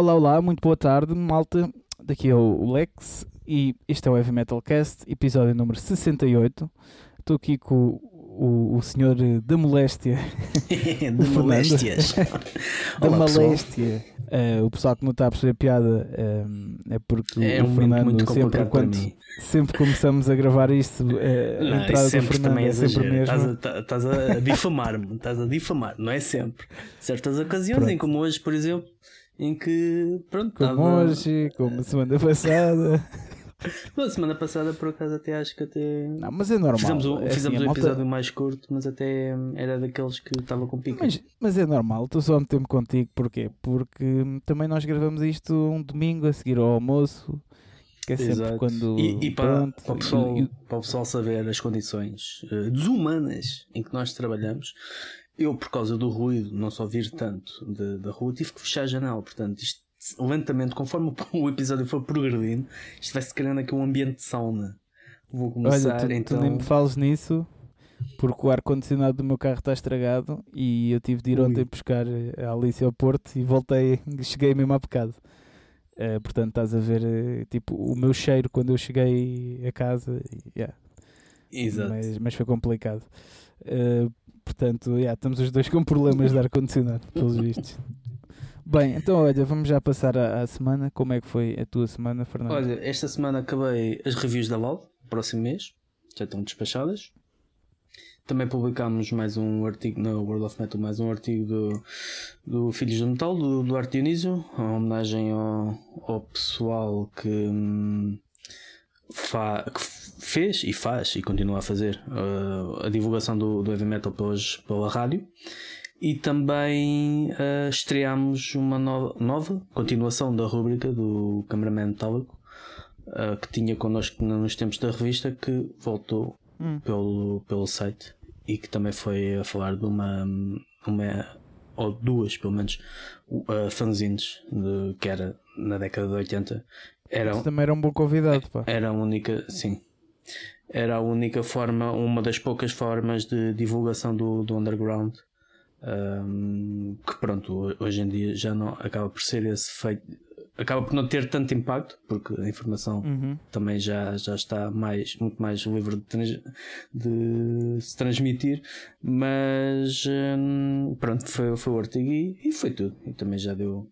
Olá, olá, muito boa tarde, malta. Daqui é o Lex e este é o Heavy Metal Cast, episódio número 68. Estou aqui com o, o senhor da moléstia. de moléstias. da moléstia. Uh, o pessoal que não está a perceber a piada uh, é porque é o um Fernando muito sempre quando sempre começamos a gravar isto, uh, Não, a é entrada do sempre Fernando também é sempre exagero. Estás a, tá- a difamar-me, estás a difamar, não é sempre. Certas ocasiões, em Pronto. como hoje, por exemplo, em que pronto, Como estava- hoje, como semana passada. Bom, semana passada por acaso até acho que até Não, mas é normal. fizemos, um, É assim, fizemos a um malta- episódio mais curto, mas até hum, era daqueles que estava com pica. Mas, mas é normal, estou só a meter-me contigo, porquê? Porque hum, também nós gravamos isto um domingo a seguir ao almoço, que é sempre Exato. quando. E, e para, pronto, para, o pessoal, e- para o pessoal saber as condições eh, desumanas em que nós trabalhamos, eu, por causa do ruído, não só vir tanto de- da rua, tive que fechar a janela. Portanto, isto lentamente, conforme o episódio for progredindo, isto vai-se criando aqui um ambiente de sauna. Vou olha, começar tu, tu então. nem me fales nisso, porque o ar-condicionado do meu carro está estragado e eu tive de ir Ui. ontem buscar a Alice ao Porto e voltei, cheguei mesmo há bocado. Eh, portanto, estás a ver eh, tipo, o meu cheiro quando eu cheguei a casa. yeah, Exato. mas, mas foi complicado. Uh, portanto, yeah, estamos os dois com problemas de ar-condicionado, pelos vistos. Bem, então olha, vamos já passar à, à semana. Como é que foi a tua semana, Fernando? Olha, esta semana acabei as reviews da LOL, próximo mês, já estão despachadas. Também publicámos mais um artigo na World of Metal, mais um artigo do, do Filhos do Metal, do Duarte Dionísio, uma homenagem ao, ao pessoal que, hum, fa- que fez e faz e continua a fazer uh, a divulgação do, do heavy metal pelas, pela rádio. E também uh, estreámos uma nova, nova continuação da rubrica do Cameraman Metálico uh, que tinha connosco nos tempos da revista que voltou Hum. pelo, pelo site e que também foi a falar de uma, uma ou duas pelo menos uh, fanzines de, que era na década de 80 Você também era um bom convidado, pá. era a única, sim. Era a única forma, uma das poucas formas de divulgação do, do underground. Ahm, que pronto, ho- hoje em dia já não acaba por ser esse feito. Acaba por não ter tanto impacto, porque a informação Uhum. também já, já está mais, muito mais livre de, trans- de se transmitir. Mas hum, pronto, foi, foi o artigo e, e foi tudo. E também já deu,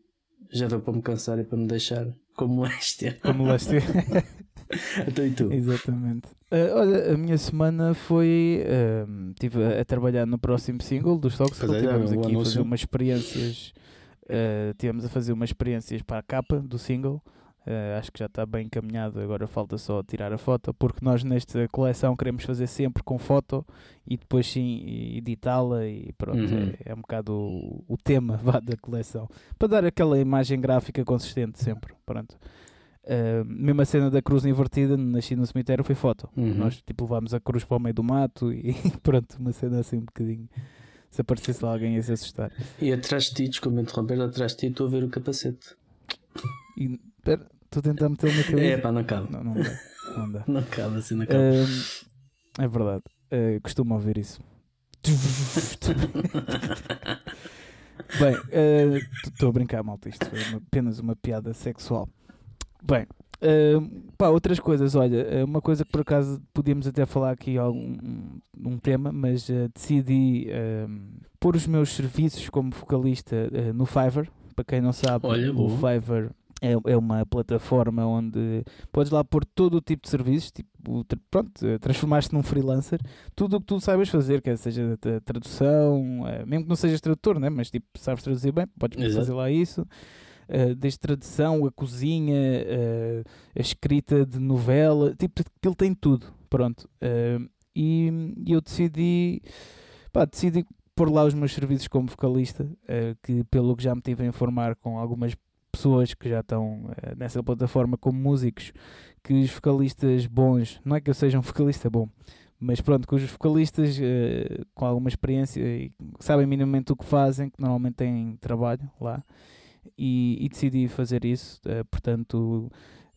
já deu para me cansar e para me deixar com moléstia. Como moléstia. Então e tu? Exatamente. Uh, olha, a minha semana foi. Estive a, a trabalhar no próximo single dos Toxic. É, Tivemos o aqui a fazer umas experiências. Uh, tivemos a fazer umas experiências para a capa do single. Uh, acho que já está bem encaminhado. Agora falta só tirar a foto. Porque nós nesta coleção queremos fazer sempre com foto e depois sim editá-la. E pronto, Uhum. é, é um bocado o, o tema vá, da coleção. Para dar aquela imagem gráfica consistente sempre. Pronto. Uh, mesmo a cena da cruz invertida, nasci no cemitério, foi foto. Uhum. Nós tipo levámos a cruz para o meio do mato e pronto, uma cena assim um bocadinho. Se aparecesse lá alguém ia se assustar. E atrás de ti, desculpa interromper, atrás de ti estou a ver o capacete. E espera, estou a tentar meter É cabeça. pá, não cabe. Não, não dá. Não dá. Não cabe assim, não cabe. Um, é verdade. Uh, costumo ouvir isso. Bem, estou a brincar, malta. Isto foi uma- apenas uma piada sexual. Bem, uh, pá, outras coisas. Olha, uh, uma coisa que por acaso podíamos até falar aqui algum um, um tema, mas uh, decidi pôr os meus serviços como vocalista uh, no Fiverr. Para quem não sabe, Olha, o. Fiverr é, é uma plataforma onde podes lá pôr todo o tipo de serviços, tipo, pronto, eh, transformar-te num freelancer, tudo o que tu saibas fazer, quer seja tra- tradução, eh, mesmo que não sejas tradutor, né? mas tipo, sabes traduzir bem, podes Exato. fazer lá isso. eh, desde tradução, a cozinha, eh, a escrita de novela, tipo, aquilo tem tudo, pronto. Eh, e, e eu decidi, pá, decidi pôr lá os meus serviços como vocalista, que pelo que já me tive a informar com algumas pessoas que já estão eh, nessa plataforma como músicos, que os vocalistas bons, não é que eu seja um vocalista bom, mas pronto, que os vocalistas eh, com alguma experiência e sabem minimamente o que fazem, que normalmente têm trabalho lá, e, e decidi fazer isso, eh, portanto.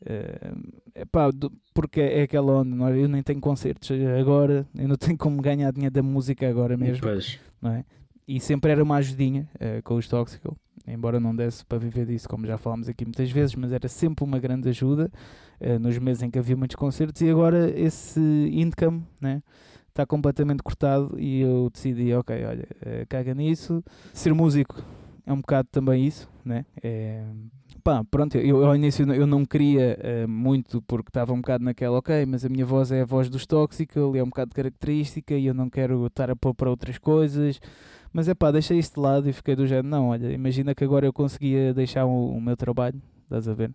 eh, epá, do- porque é aquela onda, não é? eu nem tenho concertos agora, eu não tenho como ganhar dinheiro da música agora mesmo Pois. não é? E sempre era uma ajudinha uh, com os Toxical, embora não desse para viver disso, como já falámos aqui muitas vezes, mas era sempre uma grande ajuda uh, nos meses em que havia muitos concertos e agora esse income né, está completamente cortado e eu decidi, ok, olha, uh, caga nisso, ser músico é um bocado também isso, né? É, pá, pronto, eu ao início eu não queria uh, muito porque estava um bocado naquela, ok, mas a minha voz é a voz dos Toxical, é um bocado característica e eu não quero estar a pôr para outras coisas. Mas é pá, deixei isso de lado e fiquei do género, não, olha, imagina que agora eu conseguia deixar o, o meu trabalho, estás a ver?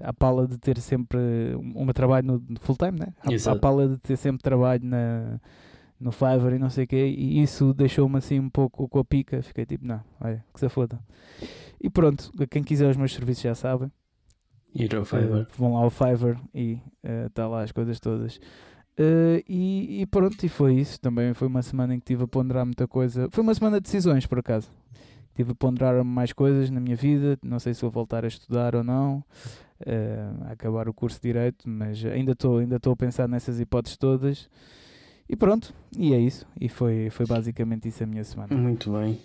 A pala de ter sempre o meu trabalho no full time, né? A, a pala de ter sempre trabalho na, no Fiverr e não sei o quê, e isso deixou-me assim um pouco com a pica. Fiquei tipo, não, olha, que se foda. E pronto, quem quiser os meus serviços já sabem. Ir ao Fiverr. Uh, vão lá ao Fiverr e está uh, lá as coisas todas. Uh, e, e, pronto, e foi isso. Também foi uma semana em que estive a ponderar muita coisa. Foi uma semana de decisões, por acaso. Estive a ponderar mais coisas na minha vida. Não sei se vou voltar a estudar ou não, uh, a acabar o curso de Direito, mas ainda estou ainda a pensar nessas hipóteses todas. E pronto, e é isso. E foi, foi basicamente isso a minha semana. Muito bem.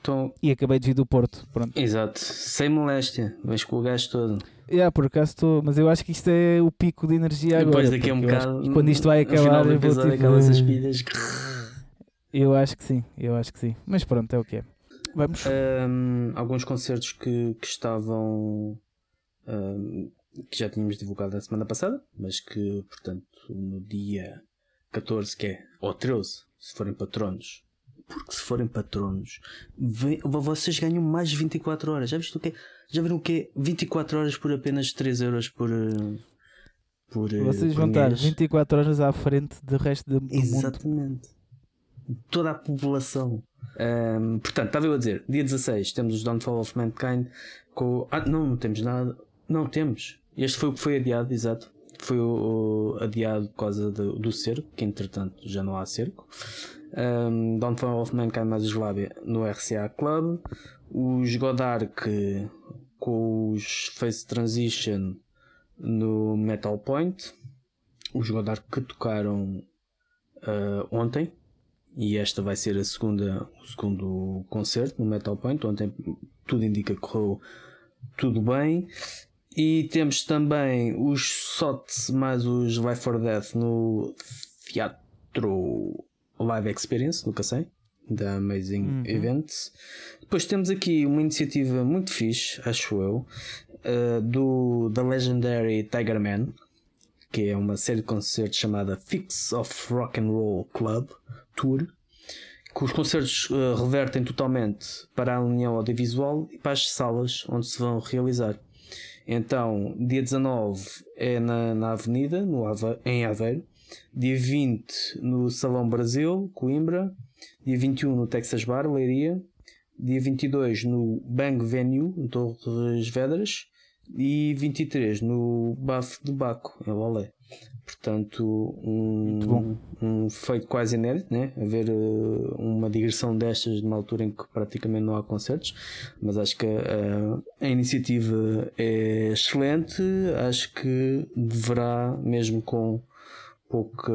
Então... E acabei de vir do Porto, pronto. Exato, sem moléstia, vais com o gajo todo. Yeah, por acaso estou, mas eu acho que isto é o pico de energia Depois agora. Depois daqui a um bocado, quando isto vai acabar, eu vou tipo, aquelas aspidas. Eu acho que sim, eu acho que sim. Mas pronto, é o que é. Vamos. Um, alguns concertos que, que estavam. Um, que já tínhamos divulgado na semana passada, mas que, portanto, no dia 14, que é, ou 13, se forem patronos, porque se forem patronos, vem, vocês ganham mais de 24 horas. Já viste o quê? Já viram o quê? 24 horas por apenas 3 euros por. Por eh, vocês por vão estar 24 horas à frente do resto do Exatamente. Mundo. Toda a população. Um, portanto, estava eu a dizer, dia 16 temos os Downfall of Mankind com. Ah, não, não temos nada. Não temos. Este foi o que foi adiado, exato. Foi o, o adiado por causa do, do cerco, que entretanto já não há cerco um, Downfall of Mankind mais Slavia no RCA Club, os Godark com os Face Transition no Metal Point, os Godark que tocaram uh, ontem e esta vai ser a segunda, o segundo concerto no Metal Point. Ontem tudo indica que correu tudo bem. E temos também os SOT mais os Life for Death no Teatro Live Experience, nunca sei, da Amazing uhum. Events. Depois temos aqui uma iniciativa muito fixe, acho eu, uh, do The Legendary Tiger Man, que é uma série de concertos chamada Fix of Rock and Roll Club Tour, que os concertos uh, revertem totalmente para a União Audiovisual e para as salas onde se vão realizar. Então, dia 19 é na, na Avenida, no Ave, em Aveiro. Dia 20 no Salão Brasil, Coimbra. Dia 21 no Texas Bar, Leiria. Dia 22 no Bang Venue, em Torres Vedras. E 23 no Bafo de Baco, em Lolé. Portanto, um, um feito quase inédito, né? Haver uh, uma digressão destas numa altura em que praticamente não há concertos, mas acho que uh, a iniciativa é excelente. Acho que deverá, mesmo com pouca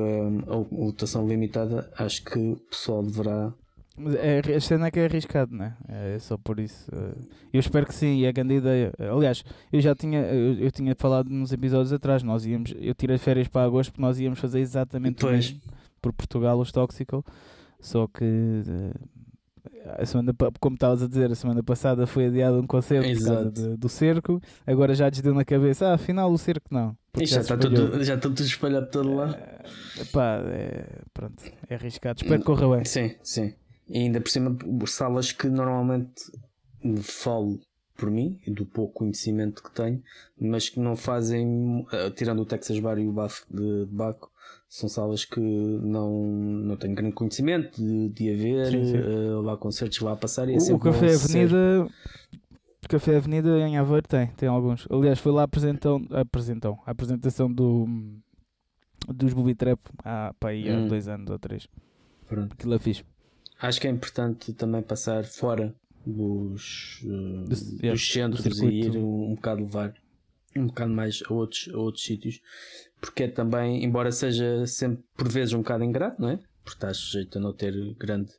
lotação limitada, acho que o pessoal deverá. É, a cena é que é arriscado, não é? Só por isso. Eh, eu espero que sim, e é grande ideia. Aliás, eu já tinha, eu, eu, tinha falado nos episódios atrás, nós íamos, eu tirei férias para agosto porque nós íamos fazer exatamente pois. o mesmo por Portugal, os Toxical, só que eh, a semana, como estavas a dizer, a semana passada foi adiado um concerto Exato. de, do cerco, agora já desdeu na cabeça, ah, afinal o cerco não. Já, já, está tudo, já está tudo espalhado todo lá. É, pá, é, pronto, é arriscado. Espero que corra bem. Sim, sim. E ainda por cima, salas que normalmente falo por mim, e do pouco conhecimento que tenho, mas que não fazem, eh, tirando o Texas Bar e o Bafo de Baco, são salas que não, não tenho grande conhecimento de, de haver, sim, sim. Uh, lá concertos lá a passar. E é o, o Café Avenida. O Café Avenida em Aveiro tem, tem alguns. Aliás, foi lá a apresentão, apresentão, a apresentação do, dos Booby Trap há, pá, aí, há hum. dois anos ou três. Pronto. Aquilo é fixe. Acho que é importante também passar fora dos, uh, dos, yeah, centros e ir um, um bocado levar um bocado mais a outros, a outros sítios, porque é também, embora seja sempre por vezes um bocado ingrato, não é? Porque estás sujeito a não ter grande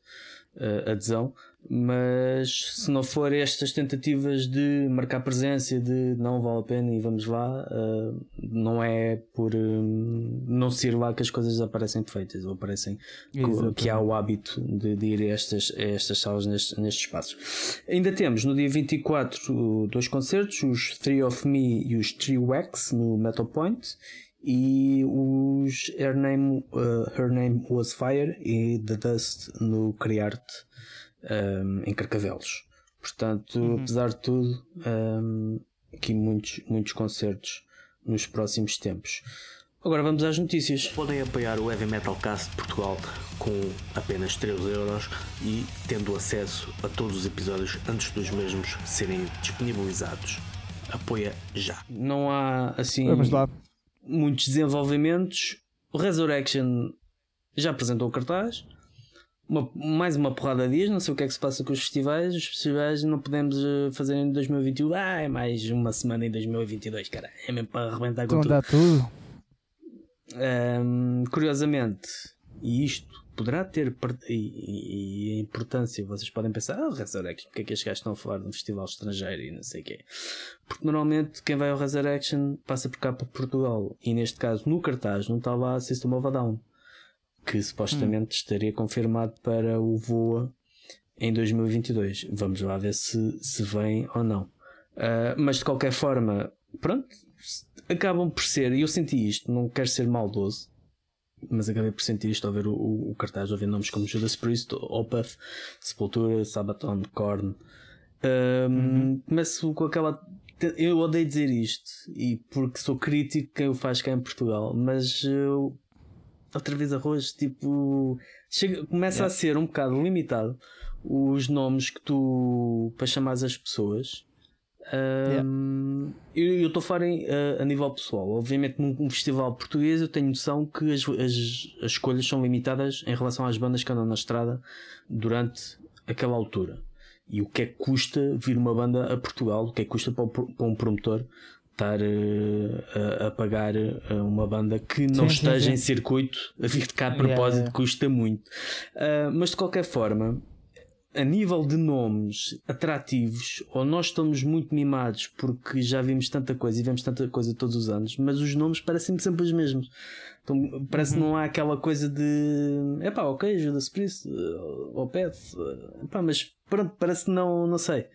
uh, adesão, mas se não for estas tentativas de marcar presença, de não vale a pena e vamos lá, uh, não é por um, não ser lá que as coisas aparecem perfeitas ou aparecem que, que, há o hábito de, de ir a estas, a estas salas nestes, nestes espaços. Ainda temos no dia 24 dois concertos, os Three of Me e os Three Wax no Metal Point e os Her Name, uh, Her Name Was Fire e The Dust no Criarte um, em Carcavelos. Portanto, uhum. apesar de tudo, um, aqui muitos, muitos concertos nos próximos tempos. Agora vamos às notícias. Podem apoiar o Heavy Metal Cast de Portugal com apenas 3 euros e tendo acesso a todos os episódios antes dos mesmos serem disponibilizados. Apoia já. Não há assim vamos lá. Muitos desenvolvimentos. O Resurrection já apresentou o cartaz uma, mais uma porrada de dias, não sei o que é que se passa com os festivais. Os festivais não podemos eh, fazer em 2021. Ah, é mais uma semana em 2022, cara. É mesmo para arrebentar com tudo. tudo. Um, curiosamente, e isto poderá ter e, e, importância, vocês podem pensar, ah, o Resurrection, porque é que estes gajos estão a falar de um festival estrangeiro e não sei o quê. Porque normalmente quem vai ao Resurrection passa por cá para Portugal. E neste caso, no cartaz, não está lá System of a Down que supostamente hum. estaria confirmado para o VOA em 2022. Vamos lá ver se, se vem ou não. Uh, mas de qualquer forma, pronto, acabam por ser, e eu senti isto, não quero ser maldoso, mas acabei por sentir isto ao ver o, o, o cartaz, ao ver nomes como Judas Priest, Opeth, Sepultura, Sabaton, Korn. Um, uhum. Começo com aquela. Eu odeio dizer isto, e porque sou crítico quem o faz cá em Portugal, mas eu outra vez arroz, tipo, chega, começa yeah. a ser um bocado limitado os nomes que tu para chamar as pessoas. Um, yeah. Eu estou a falar em, a, a, nível pessoal. Obviamente, num, festival português, eu tenho noção que as, as, as escolhas são limitadas em relação às bandas que andam na estrada durante aquela altura. E o que é que custa vir uma banda a Portugal? O que é que custa para, para um promotor estar uh, a, a, pagar uh, uma banda que não sim, esteja sim, sim. em circuito a vir cá a propósito yeah. custa muito. Uh, mas de qualquer forma, a nível de nomes atrativos, ou nós estamos muito mimados porque já vimos tanta coisa e vemos tanta coisa todos os anos, mas os nomes parecem sempre os mesmos. Então parece uhum. que não há aquela coisa de é pá, ok, Judas Priest, ou Pet, mas pronto, parece que não, não sei.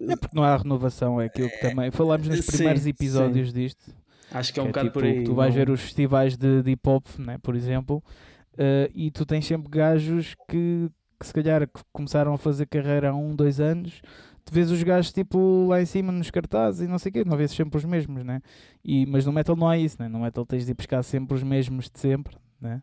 É porque não há renovação, é aquilo que também falámos nos primeiros sim, episódios sim. disto. Acho que é um que é bocado tipo, por aí. Tu vais não... ver os festivais de, de hip hop, né, por exemplo, uh, e tu tens sempre gajos que, que se calhar começaram a fazer carreira há um, dois anos. Tu vês os gajos tipo lá em cima nos cartazes e não sei o quê, não vês sempre os mesmos, né? E, mas no metal não há isso, né? No metal tens de ir buscar sempre os mesmos de sempre, né?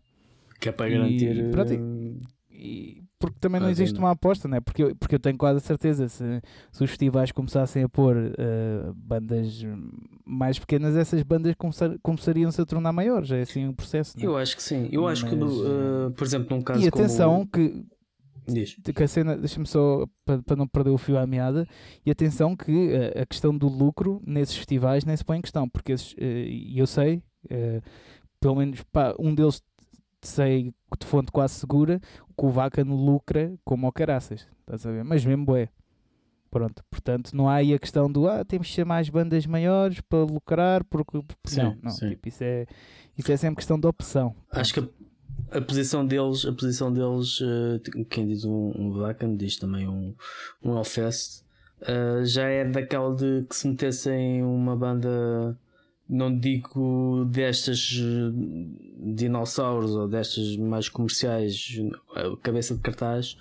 Que é para garantir. E, pronto, e, porque também não existe uma aposta, né? porque, eu, porque eu tenho quase a certeza se, se os festivais começassem a pôr uh, bandas mais pequenas, essas bandas começar, começariam-se a tornar maiores. É assim o um processo. Né? Eu acho que sim. Eu Mas, acho que, uh, por exemplo, num caso. E atenção como... que. Diz. Que a cena, deixa-me só para, para não perder o fio à meada, e atenção que a, eh, a questão do lucro nesses festivais nem se põe em questão, porque e uh, eu sei, pelo menos pá, um deles sei de fonte quase segura que o Vaca no lucra como o caraças, estás a ver? Mas mesmo é. Pronto, portanto, não há aí a questão do ah, temos que chamar as bandas maiores para lucrar, porque sim, não, não, sim. Tipo, isso, é, isso é sempre questão de opção. Acho que a, posição deles, a posição deles, uh, quem diz um, um Vacan diz também um, um Hellfest, uh, já é daquela de que se metessem uma banda não digo destas eh, dinossauros ou destas mais comerciais, cabeça de cartaz,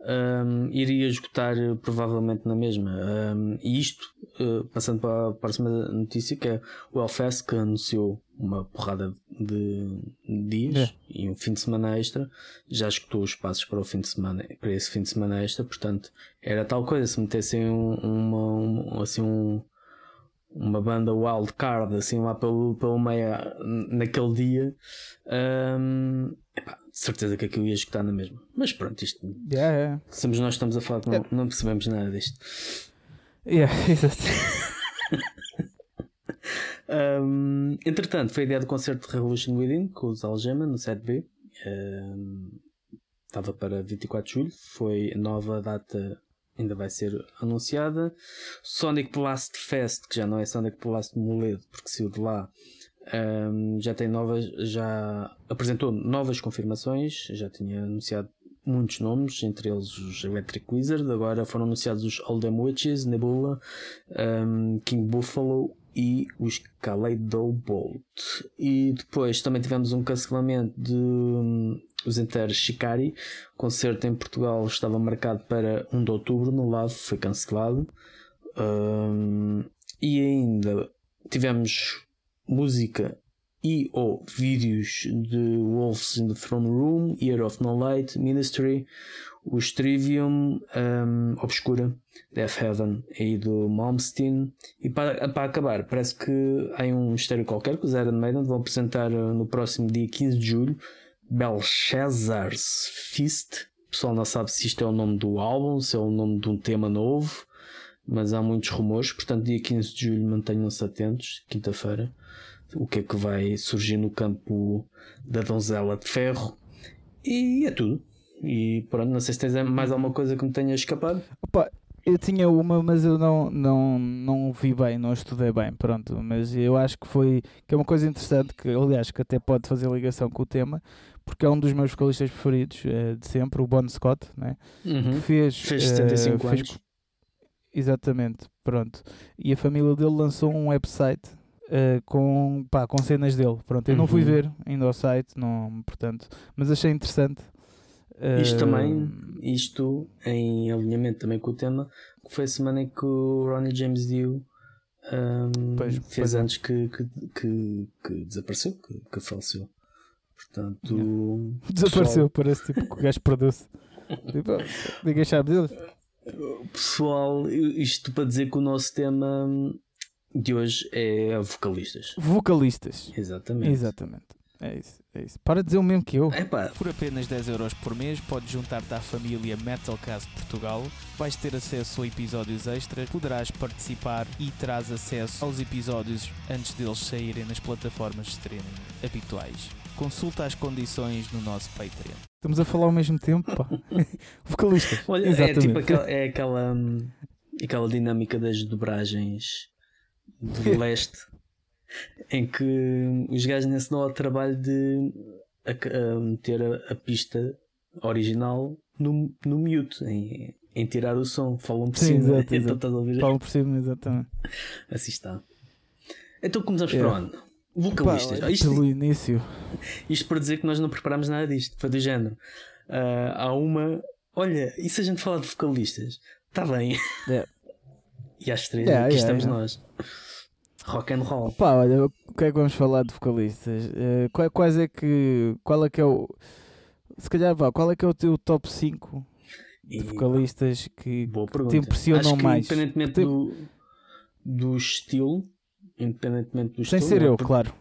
um, iria esgotar provavelmente na mesma. Um, e isto, uh, passando para a próxima notícia, que é o Hellfest, que anunciou uma porrada de dias é. e um fim de semana extra, já escutou os passos para o fim de semana, para esse fim de semana extra, portanto, era tal coisa, se metessem um, uma, um, assim um uma banda wild card assim lá pelo, pelo meio naquele dia um, epá, certeza que aquilo ia escutar na mesma mas pronto isto yeah, yeah. somos nós estamos a falar que não, yeah. não percebemos nada disto yeah, um, entretanto foi a ideia do concerto de Revolution Within com os Algema no 7B um, estava para 24 de julho, foi a nova data ainda vai ser anunciada. Sonic Blast Fest, que já não é Sonic Blast Moledo, porque saiu de lá, um, já tem novas, já apresentou novas confirmações, já tinha anunciado muitos nomes, entre eles os Electric Wizard, agora foram anunciados os Oldham Witches, Nebula, um, King Buffalo e os Kaleido Bolt. E depois também tivemos um cancelamento de um, os Enter Shikari. O concerto em Portugal estava marcado para 1 de outubro, no lado foi cancelado. Um, e ainda tivemos música e ou vídeos de Wolves in the Throne Room, Year of No Light, Ministry, o Trivium, um, Obscura, Death Heaven e do Malmsteen. E para, para acabar, parece que há um mistério qualquer que os Iron Maiden vão apresentar uh, no próximo dia 15 de julho Belshazzar's Feast. O pessoal não sabe se isto é o nome do álbum, se é o nome de um tema novo, mas há muitos rumores. Portanto, dia 15 de julho mantenham-se atentos, quinta-feira o que é que vai surgir no campo da donzela de ferro. E é tudo. E pronto, não sei se tens mais alguma coisa que me tenha escapado. Opa, eu tinha uma, mas eu não, não, não vi bem, não estudei bem, pronto. Mas eu acho que foi que é uma coisa interessante, que aliás que até pode fazer ligação com o tema, porque é um dos meus vocalistas preferidos uh, de sempre, o Bon Scott, né? Uhum. que fez, Fez 75 uh, fez, anos. Exatamente, pronto. E a família dele lançou um website uh, com, pá, com cenas dele. Pronto, eu não fui Uhum. ver ainda ao site, não, portanto, mas achei interessante. Isto Uh, também, isto em alinhamento também com o tema, que foi a semana em que o Ronnie James Dio um, Pois, fez pois é. antes que, que, que, que desapareceu, que, que faleceu. Portanto, Desapareceu, parece tipo que o gajo perdeu-se. tipo, ninguém sabe dele. pessoal, isto para dizer que o nosso tema de hoje é vocalistas. Vocalistas. Exatamente. Exatamente. É isso, é isso. Para dizer o mesmo que eu. Epá, Por apenas 10 euros por mês podes juntar-te à família Metalcast Portugal, vais ter acesso a episódios extras, poderás participar e terás acesso aos episódios antes deles saírem nas plataformas de streaming habituais. Consulta as condições no nosso Patreon. Estamos a falar ao mesmo tempo, pá. Vocalistas. olha, é tipo aquela, é aquela, hum, aquela dinâmica das dobragens do leste em que os gajos nem se dão ao trabalho de a, a meter a, a pista original no, no mute, em, em tirar o som, falam por Sim, cima, exato, então exato. estás a ouvir. Falam por cima, exatamente. Assim está. Então começamos É. para onde? Vocalistas. Pá, Ah, isto, pelo início. isto para dizer que nós não preparámos nada disto, foi do género. Ah, há uma. Olha, e se a gente falar de vocalistas? Está bem. É. E às três, Yeah, aqui yeah, estamos yeah. nós. Rock and roll. Pá, olha, o que é que vamos falar de vocalistas? Qual- quais é que. Qual é que é o. Se calhar, vá, qual é que é o teu top 5 de vocalistas que Boa te impressionam que mais? Independentemente Te- do, do estilo, independentemente do Sem estilo. ser não é? eu, Porque- claro.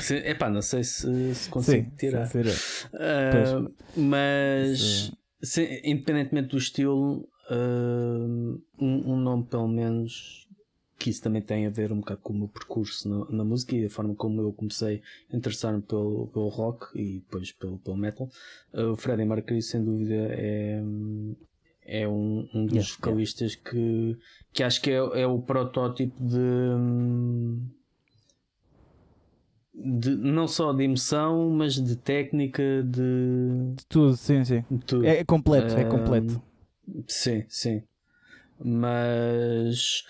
Sim. Epá, não sei se, se consigo Sim, tirar. sem ser eu. Pois. mas Sim. se- independentemente do estilo, um, um nome pelo menos que isso também tem a ver um bocado com o meu percurso na, na música e a forma como eu comecei a interessar-me pelo, pelo rock e depois pelo, pelo metal. Ah, o Freddie Mercury, sem dúvida, é, é um, um dos Yeah, vocalistas que, que acho que é, é o protótipo de. de, não só de emoção, mas de técnica, de, De tudo, sim, sim. de tudo. É, completo, é completo. Sim, sim. Mas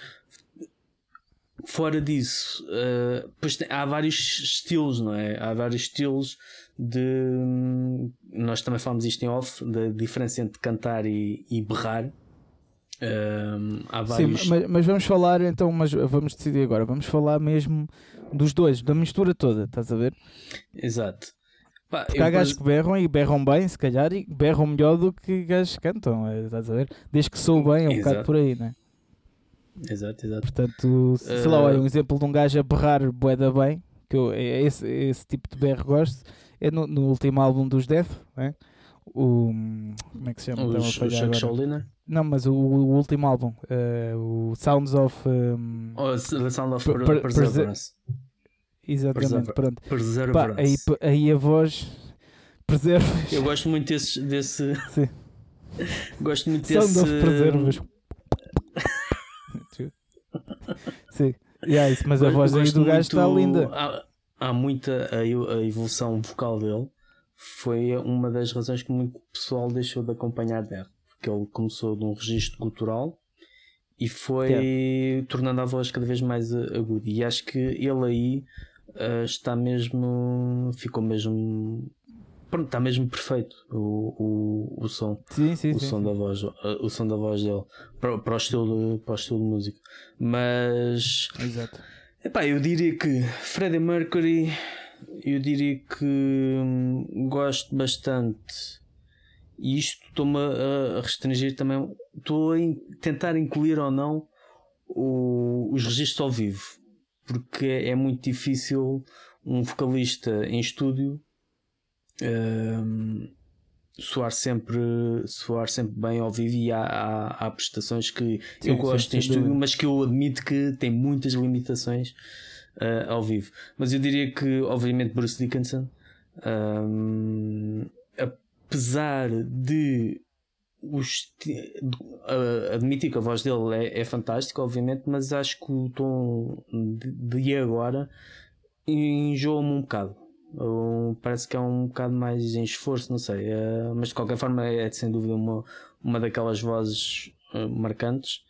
fora disso, ah, pois tem- há vários estilos, não é? Há vários estilos de. Nós também falamos isto em off, da diferença entre cantar e, e berrar. Ah, há Sim, vários. mas, mas vamos falar então, mas vamos decidir agora. Vamos falar mesmo dos dois, da mistura toda, estás a ver? Exato. Pá, Porque há gajos que berram e berram bem, se calhar, e berram melhor do que gajos que cantam, é, estás a ver? Desde que sou bem, é um bocado Exato. por aí, né? Exato, exato. Portanto, sei lá, Eh, olha, um exemplo de um gajo a berrar boeda bem, que eu, é esse, esse tipo de berro gosto, é no, no último álbum dos Death, né? O. Como é que se chama? Os, falhar Chuck agora. Schuldiner. Não, mas o, o último álbum, eh, o Sounds of. um, The Sound of Per- Per- per- Perseverance. Exatamente, pronto. Pá, aí, aí a voz preservas. Eu gosto muito desse. desse... Sim. gosto muito Sound desse. of preservas. Sim. Yeah, isso, mas a voz aí do gajo está linda. Há, há muita a, a evolução vocal dele. Foi uma das razões que muito pessoal deixou de acompanhar dele. Porque ele começou de um registro gutural e foi tornando a voz cada vez mais aguda. E acho que ele aí ah, está mesmo. ficou mesmo. Pronto, está mesmo perfeito o, o, o som Sim, sim, o sim. som da voz uh, o som da voz dele para, para o estilo para o estilo de música mas Exato. epá, eu diria que Freddie Mercury eu diria que hum, gosto bastante e isto estou-me a, a restringir também estou a in- tentar incluir ou não o- os registros ao vivo porque é muito difícil um vocalista em estúdio hum, soar sempre, soar sempre bem ao vivo e há, há, há prestações que Sim, eu sim, gosto sem em estúdio, mas que eu admito que tem muitas limitações ah, ao vivo. Mas eu diria que, obviamente, Bruce Dickinson, hum, apesar de os ti- admitir que a voz dele é, é fantástica, obviamente, mas acho que o tom de, de agora enjoa-me um bocado. Parece que é um bocado mais em esforço, não sei. eh, mas de qualquer forma é sem dúvida uma, uma daquelas vozes eh, marcantes.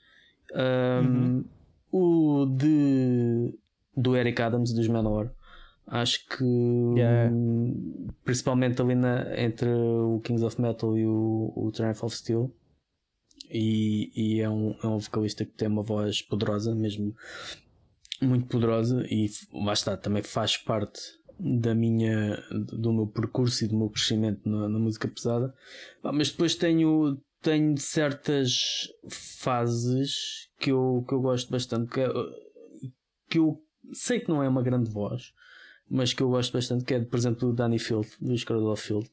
Um, O de do Eric Adams dos Manowar. Acho que Yeah. principalmente ali na, entre o Kings of Metal e o, o Triumph of Steel. E, e é, um, é um vocalista que tem uma voz poderosa, mesmo muito poderosa, e lá está, também faz parte da minha do meu percurso e do meu crescimento na, na música pesada. Mas depois tenho, tenho certas fases que eu, que eu gosto bastante, que, é, que eu sei que não é uma grande voz, mas que eu gosto bastante, que é, por exemplo, do Danny Field, do of Field.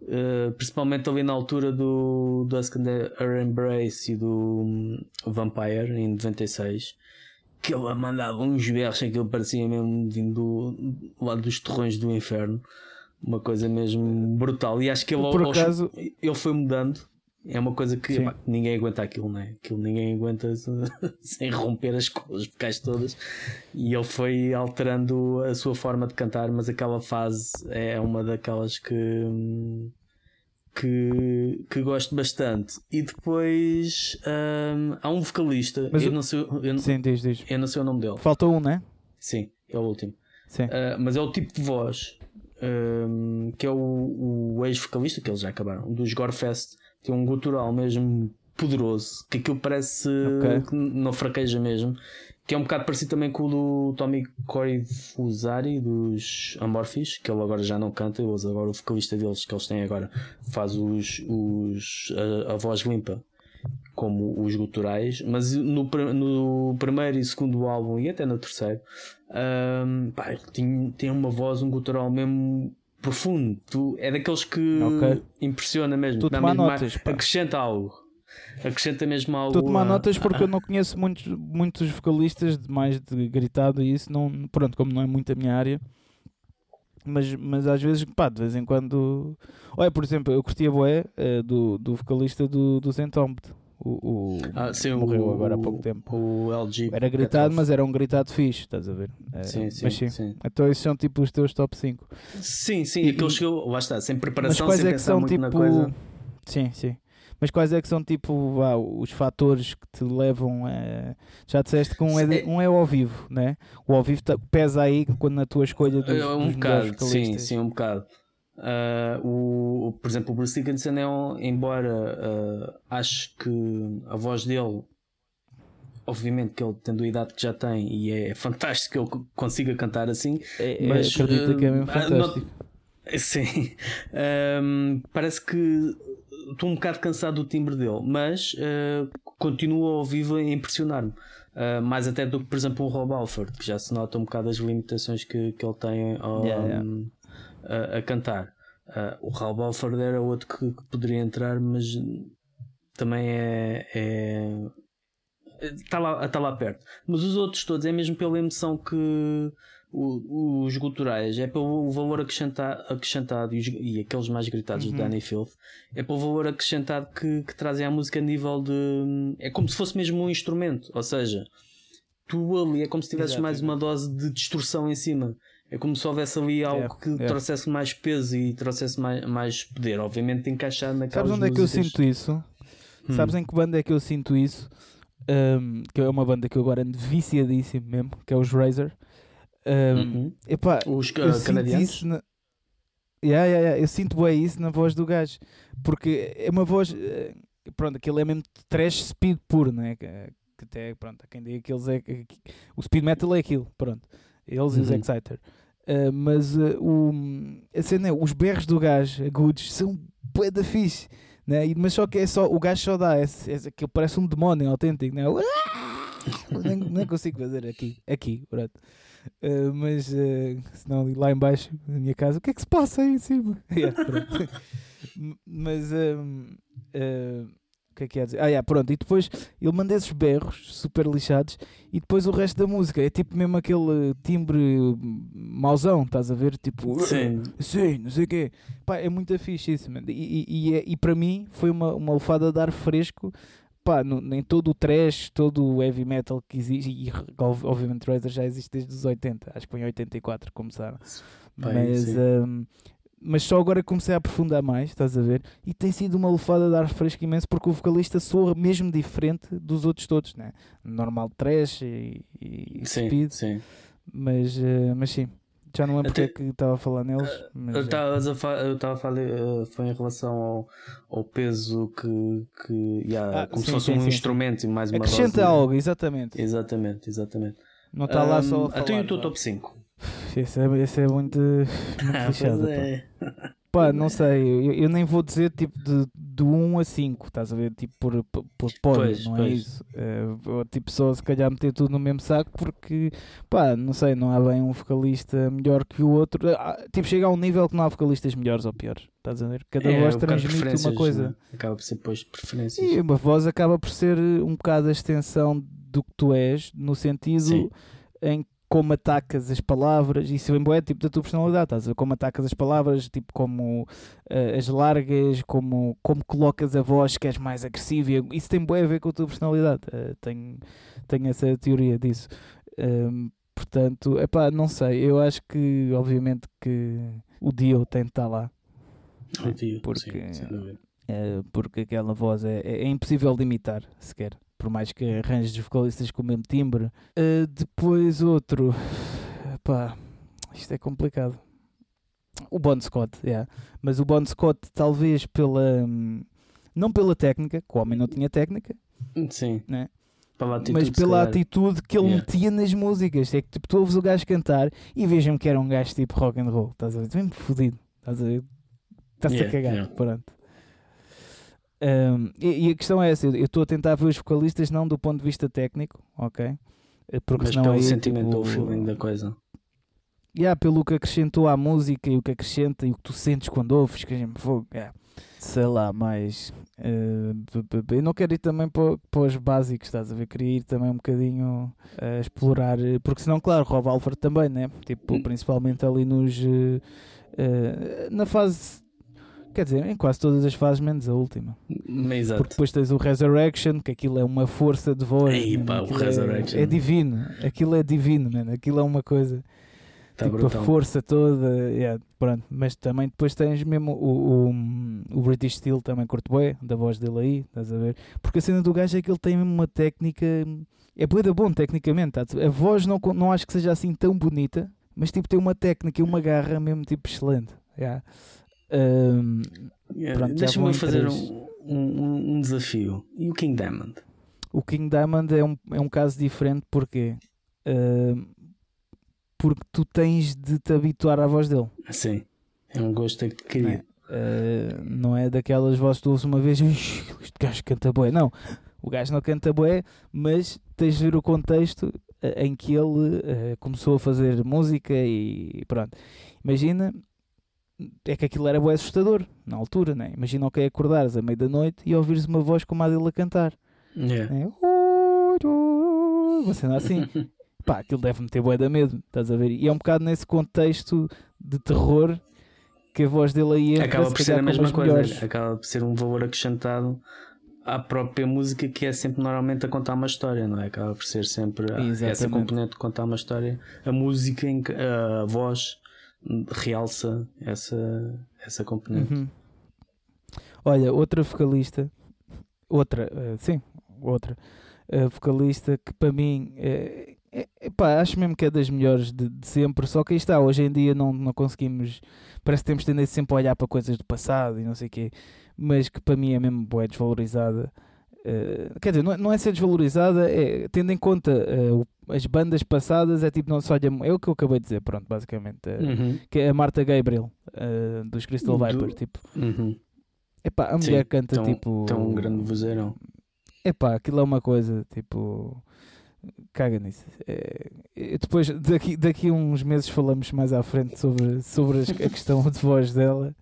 Uh, principalmente ali na altura do, do Ask Her Embrace e do hum, Vampire em 96 que ele mandava uns berros que ele parecia mesmo vindo do, lá dos terrões do inferno. Uma coisa mesmo brutal. E acho que ele, Por acaso- ele foi mudando é uma coisa que epá, ninguém aguenta aquilo, não é? Aquilo ninguém aguenta se- sem romper as coisas vocais todas. E ele foi alterando a sua forma de cantar, mas aquela fase é uma daquelas que. Que, que gosto bastante. E depois hum, há um vocalista, Mas eu, não sei, eu, não- Sim, diz, diz. eu não sei o nome dele. Faltou um, né? Sim, é o último. Sim. Uh, mas é o tipo de voz um, que é o, o ex-vocalista, que eles já acabaram, dos Gorefest, tem um gutural mesmo poderoso, que aquilo parece Ok. que não fraqueja mesmo, que é um bocado parecido também com o do Tommy Corey Fusari dos Amorphis, que ele agora já não canta, eles agora o vocalista deles que eles têm agora faz os, os a, a voz limpa como os guturais, mas no, no primeiro e segundo álbum e até no terceiro Ahm, pá, tem, tem uma voz, um gutural mesmo profundo. Tu, é daqueles que Ok. impressiona mesmo. Tu tomar mais- notas, pá. acrescenta algo. Acrescenta mesmo algo. A tomar a- notas a- porque eu não conheço muitos, muitos vocalistas de mais de gritado e isso não, pronto, como não é muito a minha área. Mas, mas às vezes, pá, de vez em quando. Olha, por exemplo, eu curtia boé eh, do, do vocalista do, do Zentombed. O, o, Ah, sim, morreu o- agora há pouco tempo. O LG. Era gritado, mas era um gritado fixe, estás a ver? Eh, Sim, sim, mas sim. sim. Então esses são tipo os teus top 5. Sim, sim, E- aqueles que eu. Lá está, sem Mas preparação, quais sem é que são tipo. Sim, sim. Mas quais é que são tipo vá, os fatores que te levam a. Já disseste que um é, de- É- um é ao vivo, né? O ao vivo tá- pesa aí quando na tua escolha dos, É, dos um melhores bocado, sim, sim, um bocado. Ah, o, por exemplo, o Bruce Dickinson é um, embora ah, acho que a voz dele, obviamente que ele tendo a idade que já tem e é fantástico que ele consiga cantar assim, É, é, Mas, acredita que é mesmo ah, fantástico. Sim, Ahm, parece que estou um bocado cansado do timbre dele, mas ah, continua ao vivo a impressionar-me. Ah, mais até do que, por exemplo, o Rob Alford, que já se nota um bocado as limitações que, que ele tem ao- Yeah, yeah. A, a cantar. Ah, o Rob Alford era outro que, que poderia entrar, mas também é. é está lá, está lá perto. Mas os outros todos é mesmo pela emoção que, o- os guturais é pelo valor acrescentado, acrescentado e, os- e aqueles mais gritados Uhum. de Danny Filth é pelo valor acrescentado que, que trazem à música a nível de. É como se fosse mesmo um instrumento, ou seja, tu ali é como se tivesses mais uma dose de distorção em cima. É como se houvesse ali algo Yeah, que yeah. trouxesse mais peso e trouxesse mais, mais poder, obviamente encaixar naquelas Sabes onde é que eu músicas- sinto isso? Hum. Sabes em que banda é que eu sinto isso? Um, que é uma banda que eu agora ando viciadíssimo mesmo, que é os Razor. Um, Uhum. epá, Os eu uh, sinto canadianos? na... Yeah, yeah, yeah, Eu sinto bem isso na voz do gajo. Porque é uma voz. eh, Pronto, aquilo é mesmo trash speed puro, né? Que, que até, pronto, há quem diga que eles é. que- O speed metal é aquilo, pronto. Eles e os Uhum. Exciter. Uh, mas uh, o, a cena é, os berros do gajo agudos são bué da fixe. Né? E- Mas só que é só, o gajo só dá, é, é, aquilo parece um demónio autêntico, né? nem, nem consigo fazer aqui, aqui, pronto. Uh, mas uh, senão lá em baixo, na minha casa, o que é que se passa aí em cima? Yeah. M- mas um, uh, que é que ia dizer? Ah, yeah, pronto, e depois ele manda esses berros super lixados e depois o resto da música é tipo mesmo aquele timbre mauzão, estás a ver? Tipo, Sim. Sim, não sei o quê. Pá, é muito fixe isso, mano. E, e, e, é- e para mim foi uma, uma lefada de ar fresco. Pá, no, em todo o trash, todo o heavy metal que existe, e ob- obviamente Razor já existe desde os 80, acho que foi em 84 que começaram. Pá, mas, sim. Mas só agora comecei a aprofundar mais, estás a ver? E tem sido uma lefada de ar fresco imenso porque o vocalista soa mesmo diferente dos outros todos, né? Normal trash e, e Sim, speed, sim. mas, eh, mas sim. Já não lembro porque Até- é que estava a falar neles. mas, Eu eh, estava a fa- eu estava a falar, eh, foi em relação ao, ao peso que, que yeah, Ah, como se fosse um sim, instrumento e mais uma Acrescenta algo, exatamente. Exatamente, exatamente. Não está lá só a Ahm, falar. Então e o teu vá. top 5? Esse é, esse é muito, muito Ah, lixado. pois pá. é. Pá, não sei, eu, eu nem vou dizer tipo de, de 1 a 5, estás a ver? Tipo por, por, por pódio, Pois, não é pois. isso? Eh, vou, tipo só se calhar meter tudo no mesmo saco porque, pá, não sei, não há bem um vocalista melhor que o outro. Ah, tipo, chega a um nível que não há vocalistas melhores ou piores, estás a ver? Cada É, voz de transmite uma coisa. né? Acaba por ser depois preferências. E uma voz acaba por ser eh, um bocado a extensão do que tu és, no sentido Sim. em como atacas as palavras, isso é bué, tipo da tua personalidade, estás a ver? Como atacas as palavras, tipo como eh, as largas, como, como colocas a voz que és mais agressiva, e isso tem bué a ver com a tua personalidade, Eh, tenho, tenho essa teoria disso. Ehm, portanto, epá, não sei, eu acho que obviamente que o Dio tem de estar lá, O tio, porque- sim, dúvida. eh, porque aquela voz é, é, é impossível de imitar, sequer. Por mais que arranjes vocalistas com o mesmo timbre. Eh, depois outro. Pá, isto é complicado. O Bon Scott, yeah. mas o Bon Scott, talvez pela. hum, Não pela técnica, que o homem não tinha técnica, Sim. né? Pela atitude, mas pela atitude que ele Yeah. metia nas músicas. É que tipo, tu ouves o gajo cantar e vejam que era um gajo tipo rock and roll. Estás a ver? Mesmo fodido. Estás a ver? Está-se Yeah, a cagar. yeah. Pronto. Um, e, e a questão é essa: eu estou a tentar ver os vocalistas não do ponto de vista técnico, ok? Eh, Porque Mas pelo aí, sentimento ou tipo, feeling da coisa. Yeah, pelo que acrescentou à música e o que acrescenta e o que tu sentes quando ouves, que a gente fogo, yeah. sei lá, eh, b- b- b- eu não quero ir também para, para os básicos, estás a ver? Queria ir também um bocadinho a explorar, eh, porque senão, claro, Rob Alford também, né? Tipo, Hum. principalmente ali nos. eh, eh, na fase. Quer dizer, em quase todas as fases, menos a última. Exato. Porque depois tens o Resurrection, que aquilo é uma força de voz. Ei, man, pá, o é- Resurrection. É, divino. Aquilo é divino, mano. Aquilo é uma coisa Tá tipo brutal. a força toda, yeah, pronto. mas também depois tens mesmo o, o, o British Steel também curto bem, da voz dele aí, estás a ver? Porque a cena do gajo é que ele tem mesmo uma técnica, é boa bom tecnicamente, tá? a voz não, não acho que seja assim tão bonita, mas tipo tem uma técnica e uma garra mesmo tipo excelente. yeah. Um, Yeah, Deixa-me fazer um, um, um desafio. E o King Diamond? o King Diamond é um, é um caso diferente porque um, porque tu tens de te habituar à voz dele. Sim. É um gosto adquirido. é? Uh, não é daquelas vozes que tu ouves uma vez "Ixi, este gajo canta bué. Não, o gajo não canta bué, mas tens de ver o contexto uh, em que ele uh, começou a fazer música e pronto. Imagina, é que aquilo era bué assustador na altura, né? Imagina o que é acordares à meia da noite e ouvires uma voz como a dele a cantar. Yeah. Né? Você não é assim. pá, aquilo deve meter bué da medo, estás a ver? E é um bocado nesse contexto de terror que a voz dele aí entra, Acaba por ser a mesma coisa, melhores. acaba por ser um valor acrescentado à própria música que é sempre normalmente a contar uma história, não é? Acaba por ser sempre a- essa componente de contar uma história. A música, em que- a voz realça essa, essa componente. Uhum. Olha, outra vocalista, outra, eh, sim, outra eh, vocalista que para mim é, epá, acho mesmo que é das melhores de, de sempre. Só que aí está, hoje em dia não, não conseguimos, parece que temos tendência sempre a olhar para coisas do passado e não sei o quê, mas que para mim é mesmo bué desvalorizada. Eh, quer dizer, não, é- não é ser desvalorizada, é tendo em conta o- as bandas passadas, é tipo, não se olha, é o que eu acabei de dizer, pronto, basicamente. eh, Uhum. que é a Marta Gabriel dos Crystal Do- Viper. Tipo, Uhum. epá, a Sim, mulher canta Tem um- tipo. tem um grande vozeirão. Epá, aquilo é uma coisa tipo. Caga nisso. É, depois, daqui, daqui uns meses, falamos mais à frente sobre, sobre a questão de voz dela.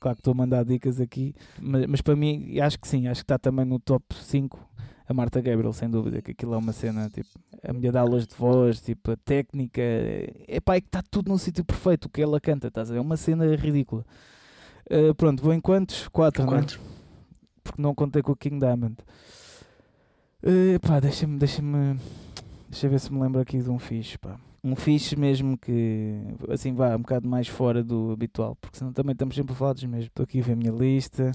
Claro que estou a mandar dicas aqui, mas, mas para mim, acho que sim, acho que está também no top 5 a Marta Gabriel, sem dúvida. Que aquilo é uma cena, tipo, a mulher dá aulas de voz, tipo, a técnica. Epá, é que está tudo num sítio perfeito. O que ela canta, estás a ver? É uma cena ridícula. Uh, pronto, vou em quantos? Quatro, não é? Quatro. porque não contei com o King Diamond. Eh, pá, deixa-me, deixa-me, deixa ver se me lembro aqui de um fixe, pá. Um fixe mesmo que, assim, vá um bocado mais fora do habitual, porque senão também estamos sempre a falar dos mesmos. Estou aqui a ver a minha lista.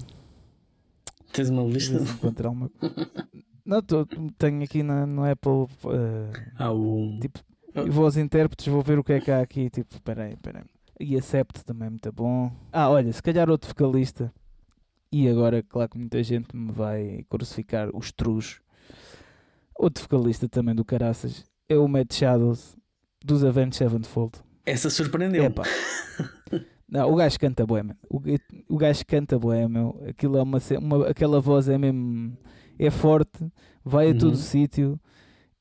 Tens uma lista? encontrar uma... Não, tô, tenho aqui na, no Apple, eh, Há o. tipo, eu vou aos intérpretes, vou ver o que é que há aqui, tipo, peraí, peraí. E Acept também é muito bom. Ah, olha, se calhar outro vocalista. E agora, claro que muita gente me vai crucificar os trus. Outro vocalista também do Caraças é o Matt Shadows dos Avenged Sevenfold. Essa surpreendeu. Epá. Não, o gajo canta bué, mano. O, o gajo canta bué, meu. Aquilo é uma, uma- aquela voz é mesmo... É forte, vai a todo Uhum. sítio.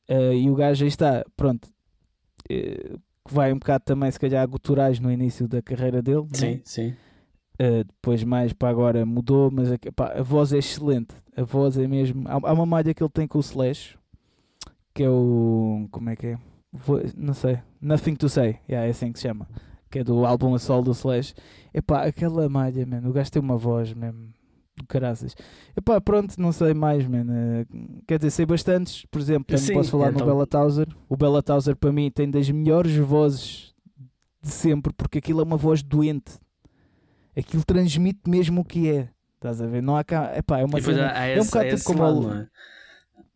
eh, e o gajo aí está, pronto. que vai um bocado também, se calhar, a guturais no início da carreira dele. né? Sim, sim. Uh, depois mais para agora mudou, mas a, pá, a voz é excelente. A voz é mesmo. Há, há uma malha que ele tem com o Slash, que é o. Como é que é? Vou- não sei. Nothing to Say, yeah, é assim que se chama. Que é do álbum a solo do Slash. Epá, aquela malha, mano. O gajo tem uma voz mesmo. Caraças. Epá, pronto, não sei mais, mano. Uh, quer dizer, sei bastantes. Por exemplo, também Sim, posso falar no então- Bella Tauser. O Bella Tauser, para mim, tem das melhores vozes de sempre, porque aquilo é uma voz doente aquilo transmite mesmo o que é. Estás a ver? Não há cá. Epá, é uma cena. há, há é um bocado tipo como lado,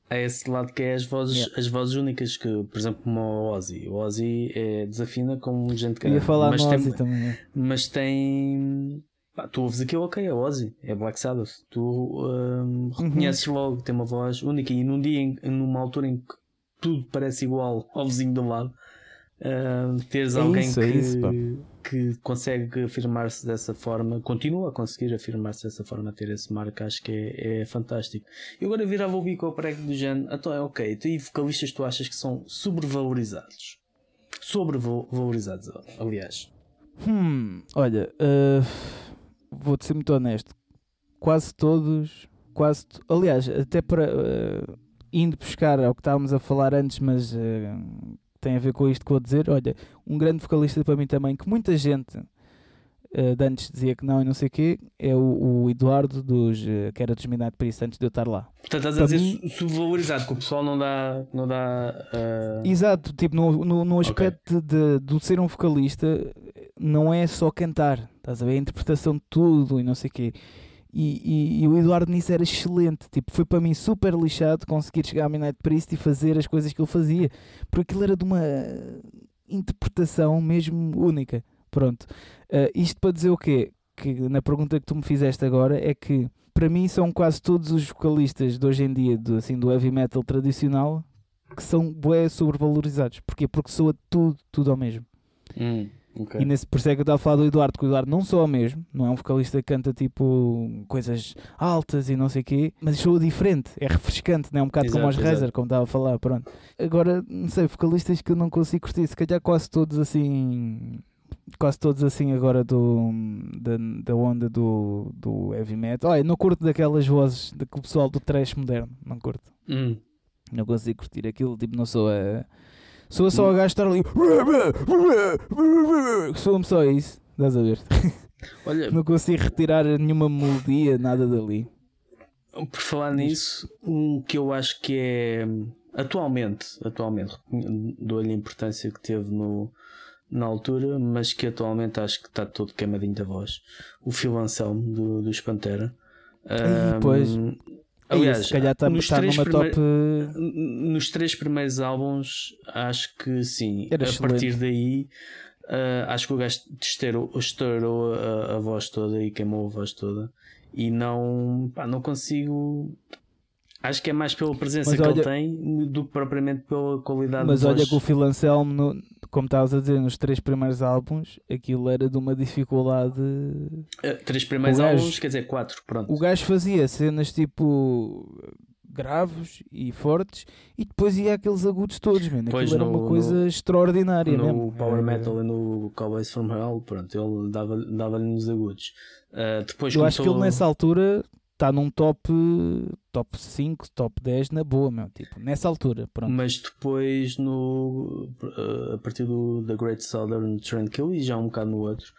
é? Há esse lado que é as vozes, Yeah. as vozes únicas que, por exemplo, como o Ozzy. O Ozzy é, desafina como gente que Eu ia falar mas no tem, Ozzy também. é. mas tem. pá, tu ouves aquilo, ok, é Ozzy, é Black Sabbath. Tu hum, Uhum. reconheces logo, tem uma voz única. E num dia, em, numa altura em que tudo parece igual ao vizinho do lado, hum, teres É alguém isso, que, é isso. Que consegue afirmar-se dessa forma, continua a conseguir afirmar-se dessa forma, ter esse marco, acho que é, é fantástico. E agora virava o bico ao prego do género, então é ok, tu e vocalistas tu achas que são sobrevalorizados? Sobrevalorizados, aliás. Hum, olha, uh, vou-te ser muito honesto. Quase todos. Quase. Aliás, até para. uh, indo buscar ao que estávamos a falar antes, mas uh, tem a ver com isto que vou dizer. Olha, um grande vocalista para mim também, que muita gente uh, de antes dizia que não e não sei o quê, é o, o Eduardo, dos, uh, que era dos Midnight Priest antes de eu estar lá. Portanto, estás a dizer mim- su- subvalorizado, que o pessoal não dá. Não dá ah, Exato, tipo, no, no, no aspecto de, de ser um vocalista, não é só cantar, estás a ver? A interpretação de tudo e não sei o quê. E, e, e o Eduardo nisso era excelente, tipo, foi para mim super lixado conseguir chegar à Midnight Priest e fazer as coisas que ele fazia, porque aquilo era de uma interpretação mesmo única. Pronto, Ah, isto para dizer o quê? Que na pergunta que tu me fizeste agora é que para mim são quase todos os vocalistas de hoje em dia do, assim, do heavy metal tradicional que são bué sobrevalorizados. Porquê? Porque soa tudo, tudo ao mesmo. hum, ok. E nesse, por isso é que eu estava a falar do Eduardo, que o Eduardo não soa ao mesmo, não é um vocalista que canta tipo coisas altas e não sei o quê, mas soa diferente, é refrescante, não é um bocado como Exato, os exato. Razer, como estava a falar, pronto. Agora, não sei, vocalistas que eu não consigo curtir, se calhar quase todos assim, quase todos assim agora do, da, da onda do, do heavy metal. Olha, não curto daquelas vozes de que o pessoal do trash moderno, não curto Hum, não consigo curtir aquilo, tipo, não sou a Soa só a gajo estar ali. Soa-me só isso. Estás a ver? Olha, Não consigo retirar nenhuma melodia, nada dali. por falar nisso, um que eu acho que é atualmente, atualmente dou-lhe a importância que teve no, na altura, mas que atualmente acho que está todo queimadinho da voz. O Phil Anselmo do, dos Pantera. Ai, pois. Aí, aliás, se calhar está nos tá três numa primeir- top. nos três primeiros álbuns, acho que sim. Era a excelente. partir daí, ah, acho que o gajo estourou, estourou a, a voz toda e queimou a voz toda. E não, pá, não consigo. Acho que é mais pela presença Mas que olha- ele tem do que propriamente pela qualidade Mas olha que o Phil Anselmo, no- como estavas a dizer, nos três primeiros álbuns, aquilo era de uma dificuldade. Ah, Três primeiros gajo- álbuns, quer dizer, quatro, pronto. O gajo fazia cenas tipo graves e fortes e depois ia aqueles agudos todos, mano. Aquilo era no- uma coisa extraordinária no mesmo. Power Era- Metal e no Cowboys from Hell, pronto, ele dava- dava-lhe nos agudos. Ah, depois Eu acho que ele começou- nessa altura está num top, top 5, top 10 na boa, meu. Tipo, nessa altura, pronto. Mas depois, no, uh, a partir do The Great Southern Tranquil e já um bocado no outro,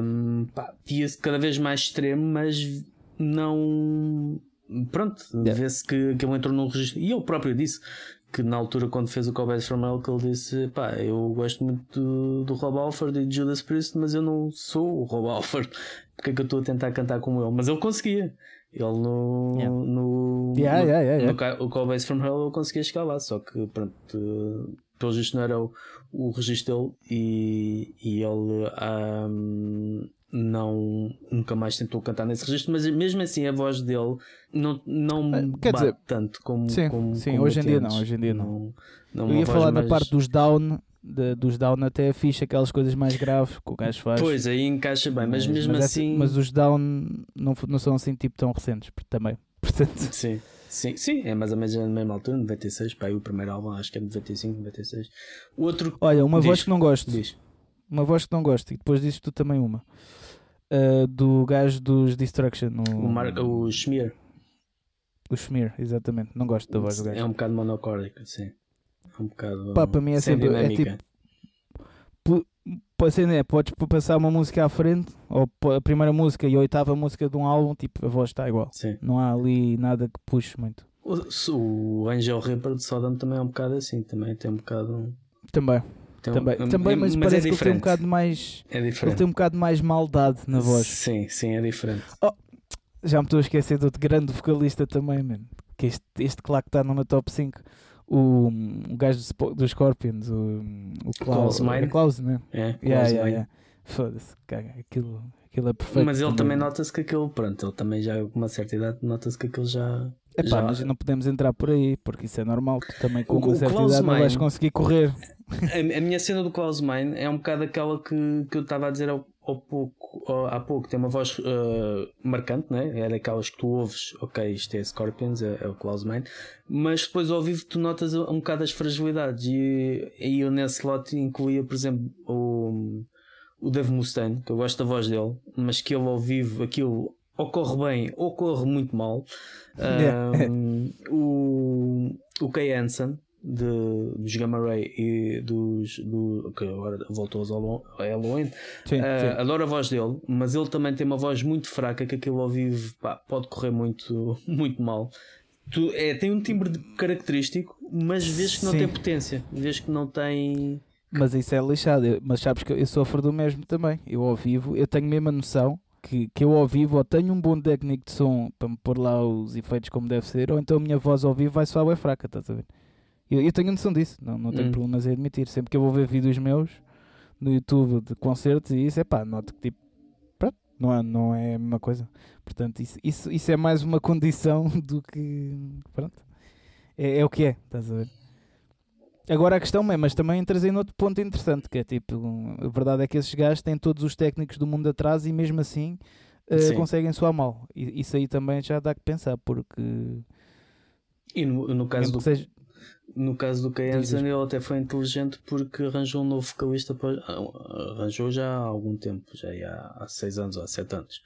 um, pá, ia-se cada vez mais extremo, mas não. Pronto, Yeah. vê-se que, que ele entrou num registro. E ele próprio disse que na altura, quando fez o Cowboys from Hell, que ele disse: pá, eu gosto muito do, do Rob Alford e de Judas Priest, mas eu não sou o Rob Alford. Porque é que eu estou a tentar cantar como ele? Mas ele conseguia. Ele no. Yeah. no Yeah, no- yeah, yeah, yeah. no ca- o Callbase from Hell eu conseguia chegar lá, só que pronto, pelo visto não era o, o registro dele e, e ele ahm, não, nunca mais tentou cantar nesse registro, mas mesmo assim a voz dele não, não Ah, me quer bate dizer, tanto como, sim, como, sim, como hoje em dia não, hoje em dia não. não Eu uma ia voz falar da mais- parte dos down, de- dos down até é fixe, aquelas coisas mais graves que o gajo faz. Pois, aí encaixa bem, mas, mesmo mas assim. mas os down não, não são assim tipo tão recentes também. Portanto, Sim, sim, sim, é mais ou menos na mesma altura, 96, pá, o primeiro álbum acho que é de 95, 96. O outro olha, uma Diz. voz que não gosto. diz. Uma voz que não gosto e depois dizes tu também uma. Ah, do gajo dos Destruction, o, O, Mar o Schmier. o Schmier, exatamente. Não gosto da voz do gajo. É um bocado monocórdica, sim. É um bocado. Pá, para mim é sem sempre- é dinâmica. Pode ser, né? Podes passar uma música à frente, ou a primeira música e a oitava música de um álbum, tipo, a voz está igual. Sim. Não há ali nada que puxe muito. O, o Angel Ripper de Sodom também é um bocado assim, também tem um bocado. Também, tem também, é- também mas, é parece que ele tem um bocado mais. É Ele diferente. tem um bocado mais maldade na voz. Sim, sim, é diferente. Já me estou a esquecer de outro grande vocalista também, mano. Que este, este claro que está numa top 5. O, o gajo do dos Scorpions, o, o Klaus, Klaus Meine? é Klaus, né? É, Yeah, Klaus yeah, Meine. yeah. Foda-se, caga, aquilo, aquilo é perfeito. Mas ele também nota-se que aquilo, pronto, ele também já com uma certa idade, nota-se que aquilo já. Epá, já- mas não podemos entrar por aí, porque isso é normal. Tu também com O- uma certa idade não vais conseguir correr. A, a minha cena do Klaus Meine é um bocado aquela que, que eu estava a dizer ao, ao pouco, ao- há pouco. Tem uma voz uh, marcante, né? é daquelas que tu ouves, ok, isto é Scorpions, é, é o Klaus Meine, mas depois ao vivo tu notas um bocado as fragilidades. E, e eu nesse lote incluía, por exemplo, o, o Dave Mustaine, que eu gosto da voz dele, mas que ele ao vivo aquilo ou corre bem ou corre muito mal. Um, o, o Kay Hansen de, dos Gamma Ray e dos do, que agora voltou aos Halloween Sim, Uh, sim. adoro a voz dele mas ele também tem uma voz muito fraca que aquilo ao vivo pá, pode correr muito, muito mal tu, é, tem um timbre característico mas vês que não Sim. tem potência vês que não tem Mas isso é lixado. Mas sabes que eu sofro do mesmo também. Eu ao vivo, eu tenho mesmo a noção que, que eu ao vivo ou tenho um bom técnico de som para me pôr lá os efeitos como deve ser, ou então a minha voz ao vivo vai soar bem fraca, estás a ver? Eu, eu tenho noção disso, não, não tenho Hum. problemas em admitir. Sempre que eu vou ver vídeos meus no YouTube de concertos e isso, é pá, noto que tipo, pronto, não é, não é a mesma coisa. Portanto, isso, isso, isso é mais uma condição do que, pronto, é, é o que é, estás a ver? Agora a questão é, mas também entras em outro ponto interessante, que é tipo, a verdade é que esses gajos têm todos os técnicos do mundo atrás e mesmo assim Sim. conseguem soar mal. E, isso aí também já dá que pensar, porque e no, no caso do seja- No caso do Kay Diz, diz. Hansen, ele até foi inteligente porque arranjou um novo vocalista. Para, ah, arranjou já há algum tempo, já há, há 6 anos ou há 7 anos.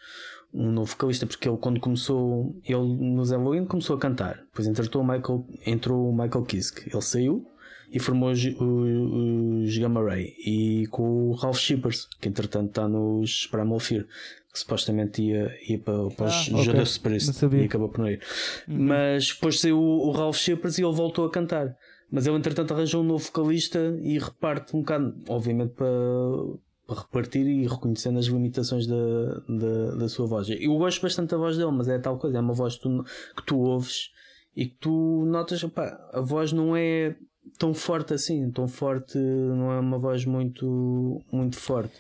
Um novo vocalista, porque ele, quando começou, ele nos Halloween começou a cantar. Depois entrou o Michael, entrou o Michael Kiske. Ele saiu e formou os, os, os Gamma Ray e com o Ralph Shippers, que entretanto está nos Primal Fear, que supostamente ia, ia para, para os Ah, ok. Judas Não Priest e acabou por não ir. Uhum. Mas depois saiu o, o Ralph Shippers e ele voltou a cantar. Mas ele entretanto arranjou um novo vocalista e reparte um bocado, obviamente para, para repartir e reconhecendo as limitações da, da, da sua voz. Eu gosto bastante da voz dele, mas é tal coisa, é uma voz que tu, que tu ouves e que tu notas, opá, a voz não é tão forte assim, tão forte, não é uma voz muito, muito forte.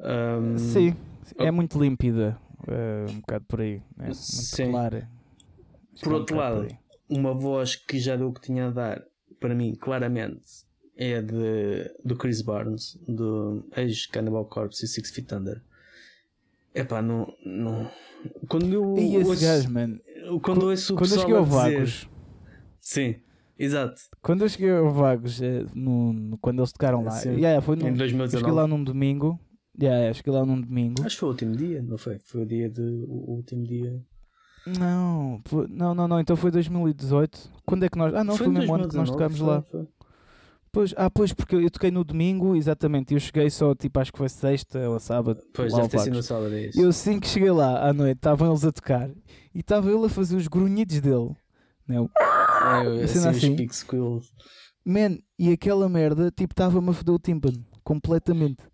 Ahm, Sim, é muito límpida. eh, um bocado por aí. né? Muito Sim. clara. Por é um outro lado, por uma voz que já deu o que tinha a dar, para mim, claramente, é de, do Chris Barnes, do ex-Cannibal Corpse e Six Feet Under. Epá, não. não... Quando eu. E esse ouço- gajo, mano. Quando ouço o Quando eu pessoal a dizer- Vagos, Sim, exato. quando eu cheguei ao Vagos, eh, no, no- quando eles tocaram lá, Sim. yeah, foi Em num, eu 2019. cheguei lá num domingo. Yeah, yeah, cheguei lá num domingo. Acho que foi o último dia, não foi? Foi o dia de. O último dia. Não, foi- não, não, não, então foi 2018. Quando é que nós. Ah, não, foi, em o mesmo ano que nós 2019, tocámos lá. foi, foi. Pois, ah, pois, porque eu toquei no domingo, exatamente. e Eu cheguei só, tipo, acho que foi sexta ou sábado. Pois, deve ter sido no sábado. é isso. Eu assim que cheguei lá à noite, estavam eles a tocar e estava ele a fazer os grunhidos dele. Né? o- É, assim, assim, assim. Squills. Man, e aquela merda, tipo, estava-me a foder o tímpano completamente.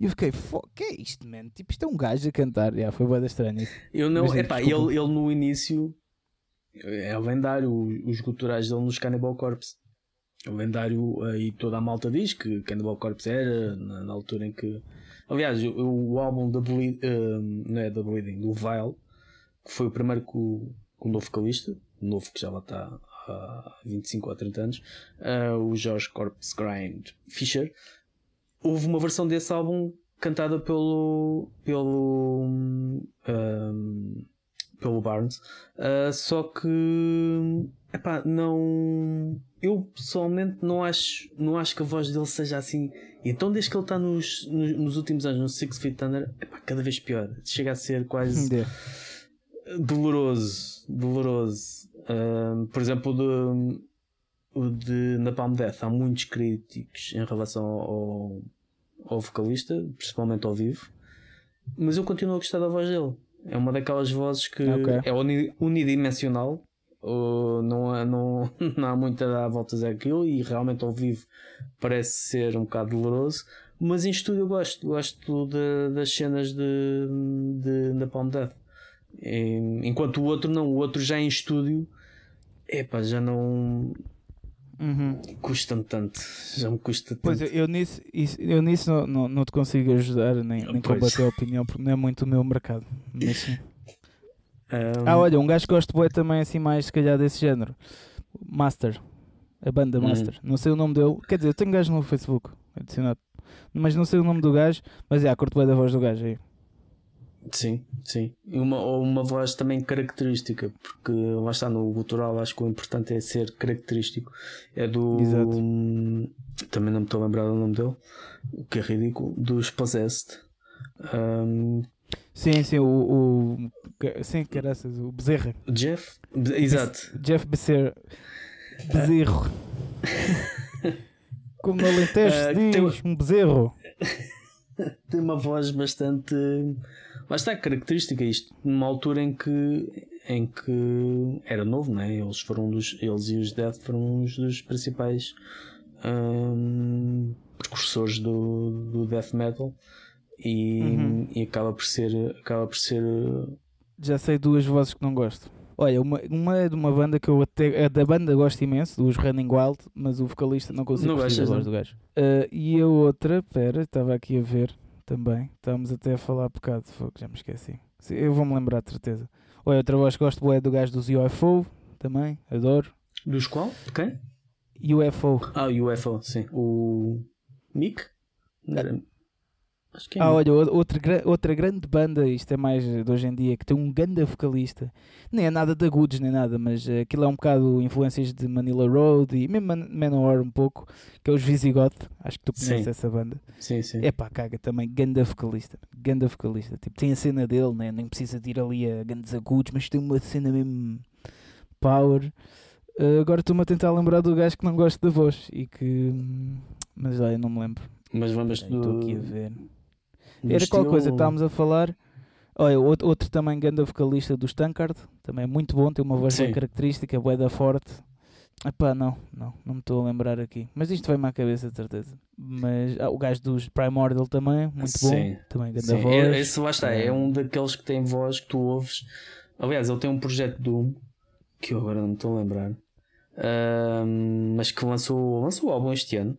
E eu fiquei, "Fo- que é isto, man? Tipo, isto é um gajo a cantar. Yeah, foi boa estranha. Eu não, Mas, epá, desculpa. ele, ele no início é lendário, o- os guturais dele nos Cannibal Corpse. É lendário, eh, e toda a malta diz que Cannibal Corpse era na, na altura em que. Aliás, o, o álbum da Bleed, eh, não é da Bleeding, do Vile, que foi o primeiro com, com o novo vocalista, novo que já lá está há 25 ou 30 anos, eh, o George Corpse Grind Fisher. Houve uma versão desse álbum cantada pelo. pelo. hum, pelo Barnes. Uh, só que. Epá, não. Eu pessoalmente não acho, não acho que a voz dele seja assim. E então, desde que ele está nos, nos, nos últimos anos no Six Feet Under, epá, cada vez pior. Chega a ser quase doloroso. Doloroso. Um, por exemplo, o de, de Napalm Death, há muitos críticos em relação ao, ao vocalista, principalmente ao vivo, mas eu continuo a gostar da voz dele. É uma daquelas vozes que Ok. é uni- unidimensional, não, há, não, não há muito a dar voltas àquilo e realmente ao vivo parece ser um bocado doloroso. Mas em estúdio eu gosto, gosto de- das cenas de, de Napalm Death. Enquanto o outro não, o outro já em estúdio, epá, já não Uhum. custa-me tanto. Já me custa tanto. Pois eu, eu nisso, isso- eu nisso não, não, não te consigo ajudar nem, nem combater a opinião porque não é muito o meu mercado. Mas sim. Um, Ah, olha, um gajo que gosto bué também assim mais se calhar desse género. Master. A banda Uhum. Master. Não sei o nome dele. Quer dizer, eu tenho gajo no Facebook adicionado. Mas não sei o nome do gajo. Mas é, curto bem da voz do gajo aí. Sim, sim. E uma, ou uma voz também característica, porque lá está no gutural, acho que o importante é ser característico. É do. Exato. Também não me estou a lembrar do nome dele, o que é ridículo. Dos Possessed. Um, Sim, sim, o. o que- sim, caraças, o Bezerra. Jeff? Exato. Jeff Becerra. Bezerro. Como no Alentejo Ah, se tem- diz, um bezerro. tem uma voz bastante lá está característica isto numa altura em que em que era novo né eles foram um dos eles e os Death foram uns dos principais hum, precursores do, do death metal e, Uhum. e acaba por ser acaba por ser Já sei duas vozes que não gosto. Olha, uma, uma é de uma banda que eu até. A da banda gosto imenso, dos Running Wild, mas o vocalista não consigo Não gostas, voz não? do gajo. Ah, e a outra, pera, estava aqui a ver também. Estávamos até a falar há bocado, fogo, já me esqueci. Eu vou-me lembrar de certeza. Olha, outra voz que gosto boa é do gajo dos UFO, também, adoro. dos qual? de quem? UFO. ah UFO sim o Mick Não era- acho que é Ah, olha, outra, outra grande banda, isto é mais de hoje em dia, que tem um grande vocalista. Nem é nada da Goods, nem nada, mas eh, aquilo é um bocado influências de Manila Road e mesmo Man- Manowar um pouco, que é os Visigoth. Acho que tu conheces Sim. essa banda. sim sim É pá, caga também, ganda vocalista. Ganda vocalista. Tipo, tem a cena dele, né? nem precisa de ir ali a grandes agudos, mas tem uma cena mesmo power. Uh, agora estou-me a tentar lembrar do gajo que não gosta da voz e que. Mas lá eu não me lembro. Mas vamos Estou aqui a ver. Era qual coisa que estilo- estávamos a falar. Olha, outro, outro também grande vocalista do Stankard, também é muito bom, tem uma voz bem característica, boeda forte. Epá, não, não, não me estou a lembrar aqui. Mas isto veio-me à cabeça, de certeza. Mas ah, o gajo dos Primordial também, muito bom. Sim. Também grande Sim, voz. é- esse lá está, é É. um daqueles que tem voz que tu ouves. Aliás, ele tem um projeto Doom que eu agora não me estou a lembrar, ahm, mas que lançou, lançou o álbum este ano.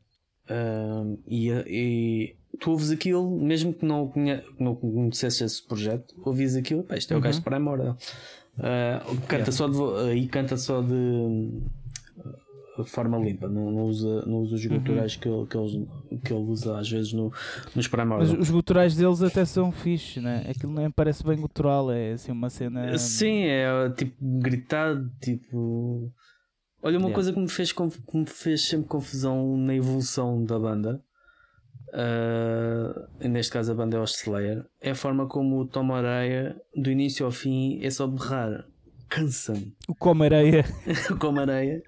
E, e tu ouves aquilo, mesmo que não, conhe, que não conhecesse esse projeto, ouvias aquilo, pá, isto é o Uhum. gajo de Primordial. Ah, canta Yeah. só de, aí canta só de uh, forma limpa, não, não usa, não usa os Uhum. guturais que, ele, que, ele, que ele usa às vezes no, nos Mas Primordial. os guturais deles até são fixe, né? Aquilo nem parece bem gutural, é assim uma cena. Sim, é tipo gritado, tipo. Olha, uma Yeah. coisa que me, fez, que me fez sempre confusão na evolução da banda, e neste caso a banda é o Slayer, é a forma como o Tom Areia, do início ao fim, é só berrar. Cansa-me. O Como Areia. O Como Areia.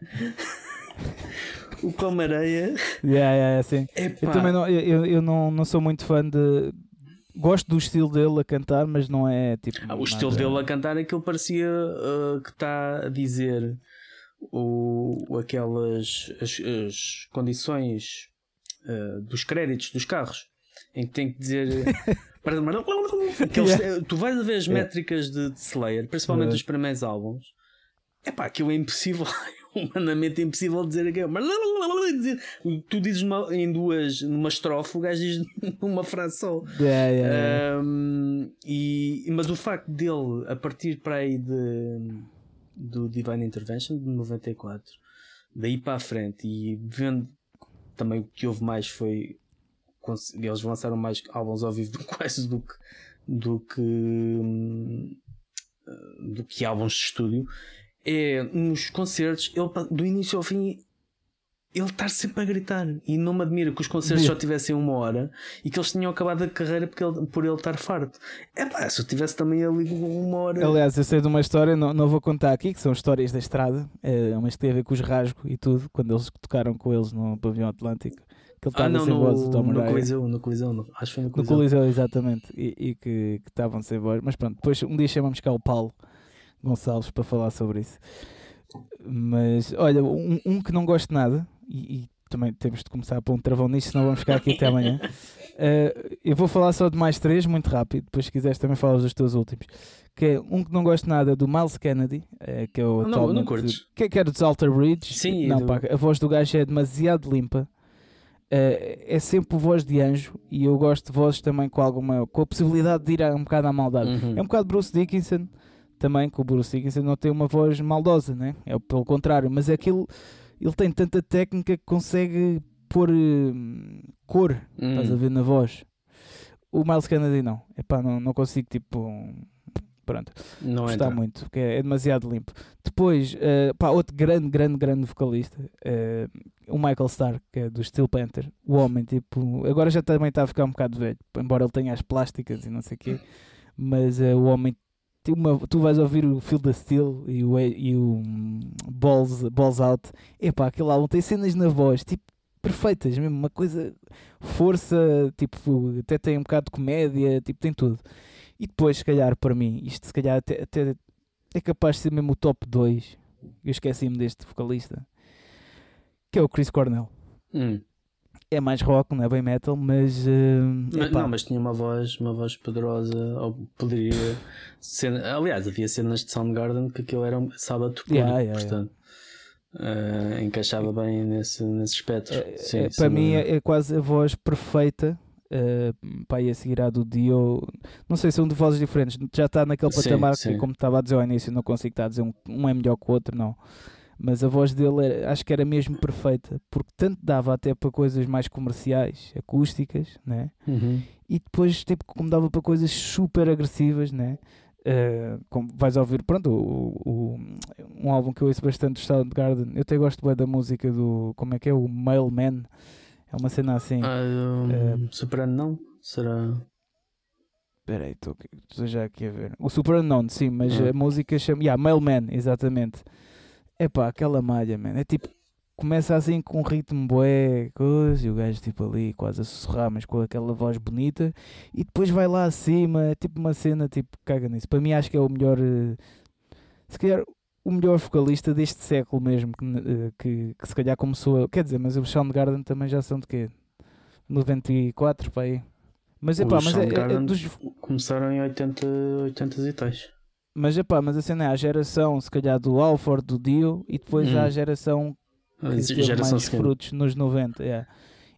o Como Areia. yeah, yeah, assim. Eu também não, eu, eu não, não sou muito fã de. Gosto do estilo dele a cantar, mas não é tipo. Ah, o estilo nada- dele a cantar é que ele parecia ah, que está a dizer o, aquelas as, as condições ah, dos créditos dos carros em que tem que dizer para- aqueles- tu vais a ver as Yeah. métricas de, de Slayer, principalmente Yeah. os primeiros álbuns. É pá, aquilo é impossível, humanamente impossível dizer aquilo. Tu dizes numa- em duas, numa estrofe, o gajo diz numa frase só. Um, e, mas o facto dele, a partir para aí de, do Divine Intervention de 94, daí para a frente, e vendo também o que houve mais foi. Eles lançaram mais álbuns ao vivo do, quase do que, do que, hum, do que álbuns de estúdio. É nos concertos, ele, do início ao fim, ele estar sempre a gritar. E não me admira que os concertos só tivessem uma hora e que eles tinham acabado a carreira porque ele- por ele estar farto. É pá, se eu tivesse também ali uma hora. Aliás, eu sei de uma história, não, não vou contar aqui, que são histórias da estrada, é, mas que tem a ver com os rasgos e tudo, quando eles tocaram com eles no pavilhão Atlântico. Que ele ah, não, sem voz, no, Tom no Araya. Coliseu, no Coliseu, no- acho que foi no No Coliseu. Coliseu, exatamente. E, e que que estavam sem voz. Mas pronto, depois um dia chamamos cá o Paulo Gonçalves para falar sobre isso. Mas olha, um, um que não gosto nada, e, e também temos de começar a pôr um travão nisto, senão vamos ficar aqui até amanhã. Eh, eu vou falar só de mais três, muito rápido. Depois, se quiseres, também falas dos teus últimos. Que é um que não gosto nada do Miles Kennedy, eh, que é o Não, não atualmente- curtes? que, que era dos Alter Bridge. Sim, não, do- pá, a voz do gajo é demasiado limpa. Eh, é sempre voz de anjo e eu gosto de vozes também com alguma com a possibilidade de ir a- um bocado à maldade. Uhum. É um bocado Bruce Dickinson também, que o Bruce Dickinson não tem uma voz maldosa, né? é pelo contrário, mas é aquilo ele tem tanta técnica que consegue pôr hum, cor, Hum. estás a ver na voz. O Miles Kennedy não, Epá, não, não consigo tipo pronto, Não gostar entra. muito, porque é, é demasiado limpo. Depois, eh, pá, outro grande, grande, grande vocalista, eh, o Michael Stark, que é do Steel Panther. O homem, tipo, agora já também está a ficar um bocado velho, embora ele tenha as plásticas e não sei o quê, mas eh, o homem. Uma, tu vais ouvir o Feel the Steel e o, e o hum, Balls, Balls Out. Epá, aquele álbum tem cenas na voz, tipo, perfeitas mesmo, uma coisa, força, tipo, até tem um bocado de comédia, tipo, tem tudo. E depois, se calhar, para mim, isto se calhar até, até é capaz de ser mesmo o top 2. Eu esqueci-me deste vocalista, que é o Chris Cornell. Hum. É mais rock, não é bem metal, mas. eh, Mas, não, mas tinha uma voz, uma voz poderosa, ou poderia ser. Aliás, havia cenas de Soundgarden que aquilo era um sábado puro, Yeah, yeah, portanto. eh, encaixava bem nesse, nesse espectro. É- Sim, é- para mim é, é quase a voz perfeita uh, para ir a seguir à do Dio. Não sei, são de vozes diferentes. Já está naquele Sim, patamar sim. que, como estava a dizer ao início, não consigo estar a dizer um, um é melhor que o outro, não. Mas a voz dele era- acho que era mesmo perfeita, porque tanto dava até para coisas mais comerciais, acústicas, né? Uhum. e depois tipo como dava para coisas super agressivas né Eh, como vais ouvir pronto o, o- um álbum que eu ouço bastante do Soundgarden eu até gosto bem da música do como é que é o Mailman é uma cena assim Ah, um, Eh, Soprano não? Será? espera aí estou já aqui a ver o Super Unknown sim mas Ah. a música chama yeah, Mailman exatamente É pá, aquela malha, man. É tipo, começa assim com um ritmo bué, coisa, e o gajo tipo ali quase a sussurrar, mas com aquela voz bonita, e depois vai lá acima, é tipo uma cena, tipo, caga nisso. Para mim acho que é o melhor, eh, se calhar, o melhor vocalista deste século mesmo, que, eh, que, que se calhar começou, a, quer dizer, mas os Soundgarden também já são de quê? 94, para aí. Mas é pá, mas é, é- dos, Começaram em 80, 80 e tais. Mas é pá, mas a cena é a geração, se calhar, do Alford, do Dio, e depois Hum. há a geração que teve Geração mais seguinte. frutos nos 90. yeah.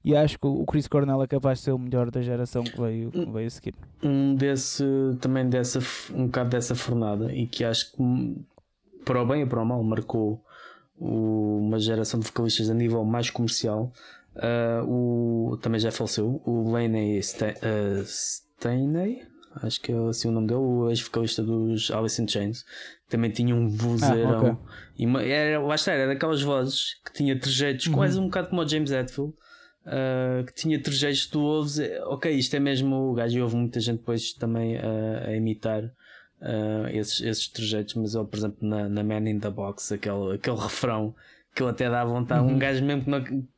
E acho que o Chris Cornell é capaz de ser o melhor da geração que veio, que veio a seguir. um desse também dessa um bocado dessa fornada e que acho que hum, para o bem e para o mal marcou o- uma geração de vocalistas a nível mais comercial Ah, o, também já faleceu o Laney Sta- ah, Staney acho que é assim o nome dele o ex-vocalista dos Alice in Chains também tinha um vozeirão ok. e uma, era, lá está, era daquelas vozes que tinha trejeitos Uhum. quase um bocado como o James Hetfield Uh, que tinha trejeitos tu ouves, eh, ok, isto é mesmo o gajo e houve muita gente depois também uh, a imitar uh, esses, esses trejeitos, mas ele, por exemplo, na, na Man in the Box, aquele, aquele refrão que ele até dá vontade, Uhum. um gajo mesmo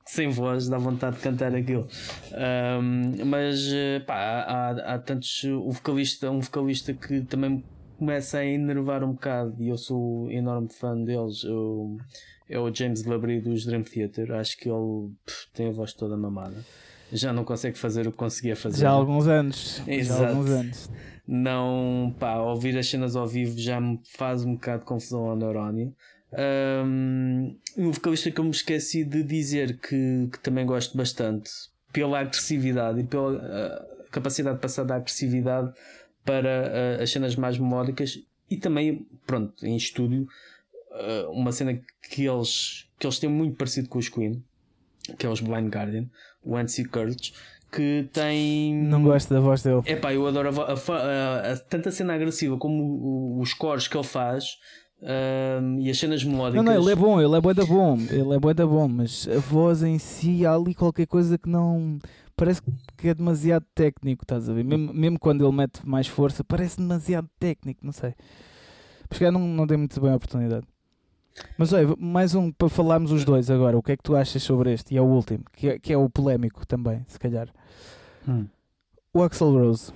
sem voz dá vontade de cantar aquilo. Um, mas eh, pá, há, há tantos. O vocalista, um vocalista que também começa a enervar um bocado e eu sou enorme fã deles. o- é o James Labrie dos Dream Theater. Acho que ele pff, tem a voz toda mamada. Já não consegue fazer o que conseguia fazer. Já há alguns anos. Já há Exato. alguns anos. Não, pá, ouvir as cenas ao vivo já me faz um bocado de confusão ao neurónio. Um, um vocalista que eu me esqueci de dizer que, que também gosto bastante pela agressividade e pela ah, capacidade de passar da agressividade para ah, as cenas mais melódicas e também, pronto, em estúdio, ah, uma cena que eles, que eles têm muito parecido com os Queen, que é os Blind Guardian, o Ansi Kurtz, que tem. Não gosto da voz dele. É pá, eu adoro a, a, a- a- tanto a cena agressiva como os cores que ele faz ahm, e as cenas Não, melódicas. não, ele é bom, ele é bué da bom, ele é bué da bom, mas a voz em si há ali qualquer coisa que não parece que é demasiado técnico, estás a ver? Mesmo, mesmo quando ele mete mais força, parece demasiado técnico, não sei. Porque calhar não, não dei muito bem a oportunidade. Mas olha, mais um para falarmos os dois agora. O que é que tu achas sobre este? E é o último, que é, que é o polémico também, se calhar. Hum. O Axel Rose.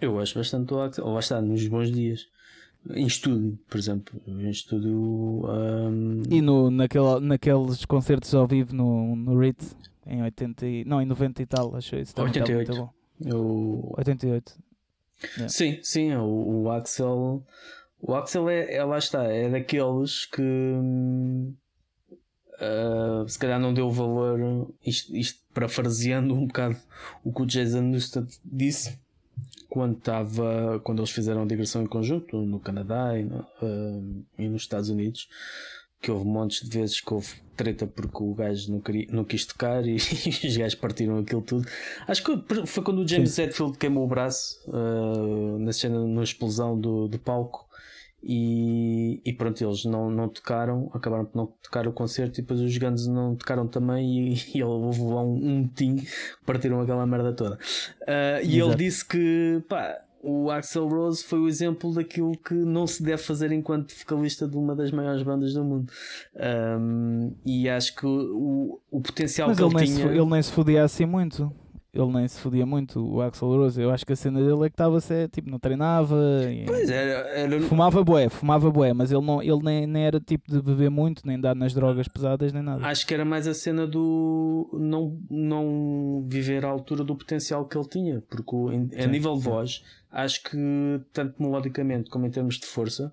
Eu gosto bastante do Axel. Ou está, nos bons dias. Em estúdio, por exemplo. Em estúdio. ahm, E no, naquele, naqueles concertos ao vivo no, no Ritz, em 80 e, não, em 90 e tal, achei isso também estava 88. muito bom. eu- 88. Yeah. Sim, sim, o, o Axel. O Axel é, é- lá está, é daqueles que ah, se calhar não deu valor, isto, isto parafraseando um bocado o que o Jason Newsted disse quando estava quando eles fizeram a digressão em conjunto no Canadá e, no- ah, e nos Estados Unidos que houve montes de vezes que houve treta porque o gajo não, queria, não quis tocar e, os gajos partiram aquilo tudo. Acho que foi quando o James Hetfield queimou o braço ah, na cena, na explosão do, do palco. E, e pronto, eles não, não tocaram, acabaram por não tocar o concerto e depois os Guns não tocaram também e, e ele houve lá um, um motim, partiram aquela merda toda. Ah, e ele disse que pá, o Axel Rose foi o exemplo daquilo que não se deve fazer enquanto vocalista de uma das maiores bandas do mundo. Ahm, e acho que o, o potencial Mas que ele ele, tinha. ele nem se fodia assim muito. Ele nem se fodia muito, o Axel Rose. Eu acho que a cena dele é que estava a tipo, não treinava. Pois era, era, Fumava bué, fumava bué, mas ele, não, ele nem, nem era tipo de beber muito, nem dar nas drogas pesadas, nem nada. Acho que era mais a cena do não, não viver à altura do potencial que ele tinha, porque o- em- a nível de voz, acho que tanto melodicamente como em termos de força,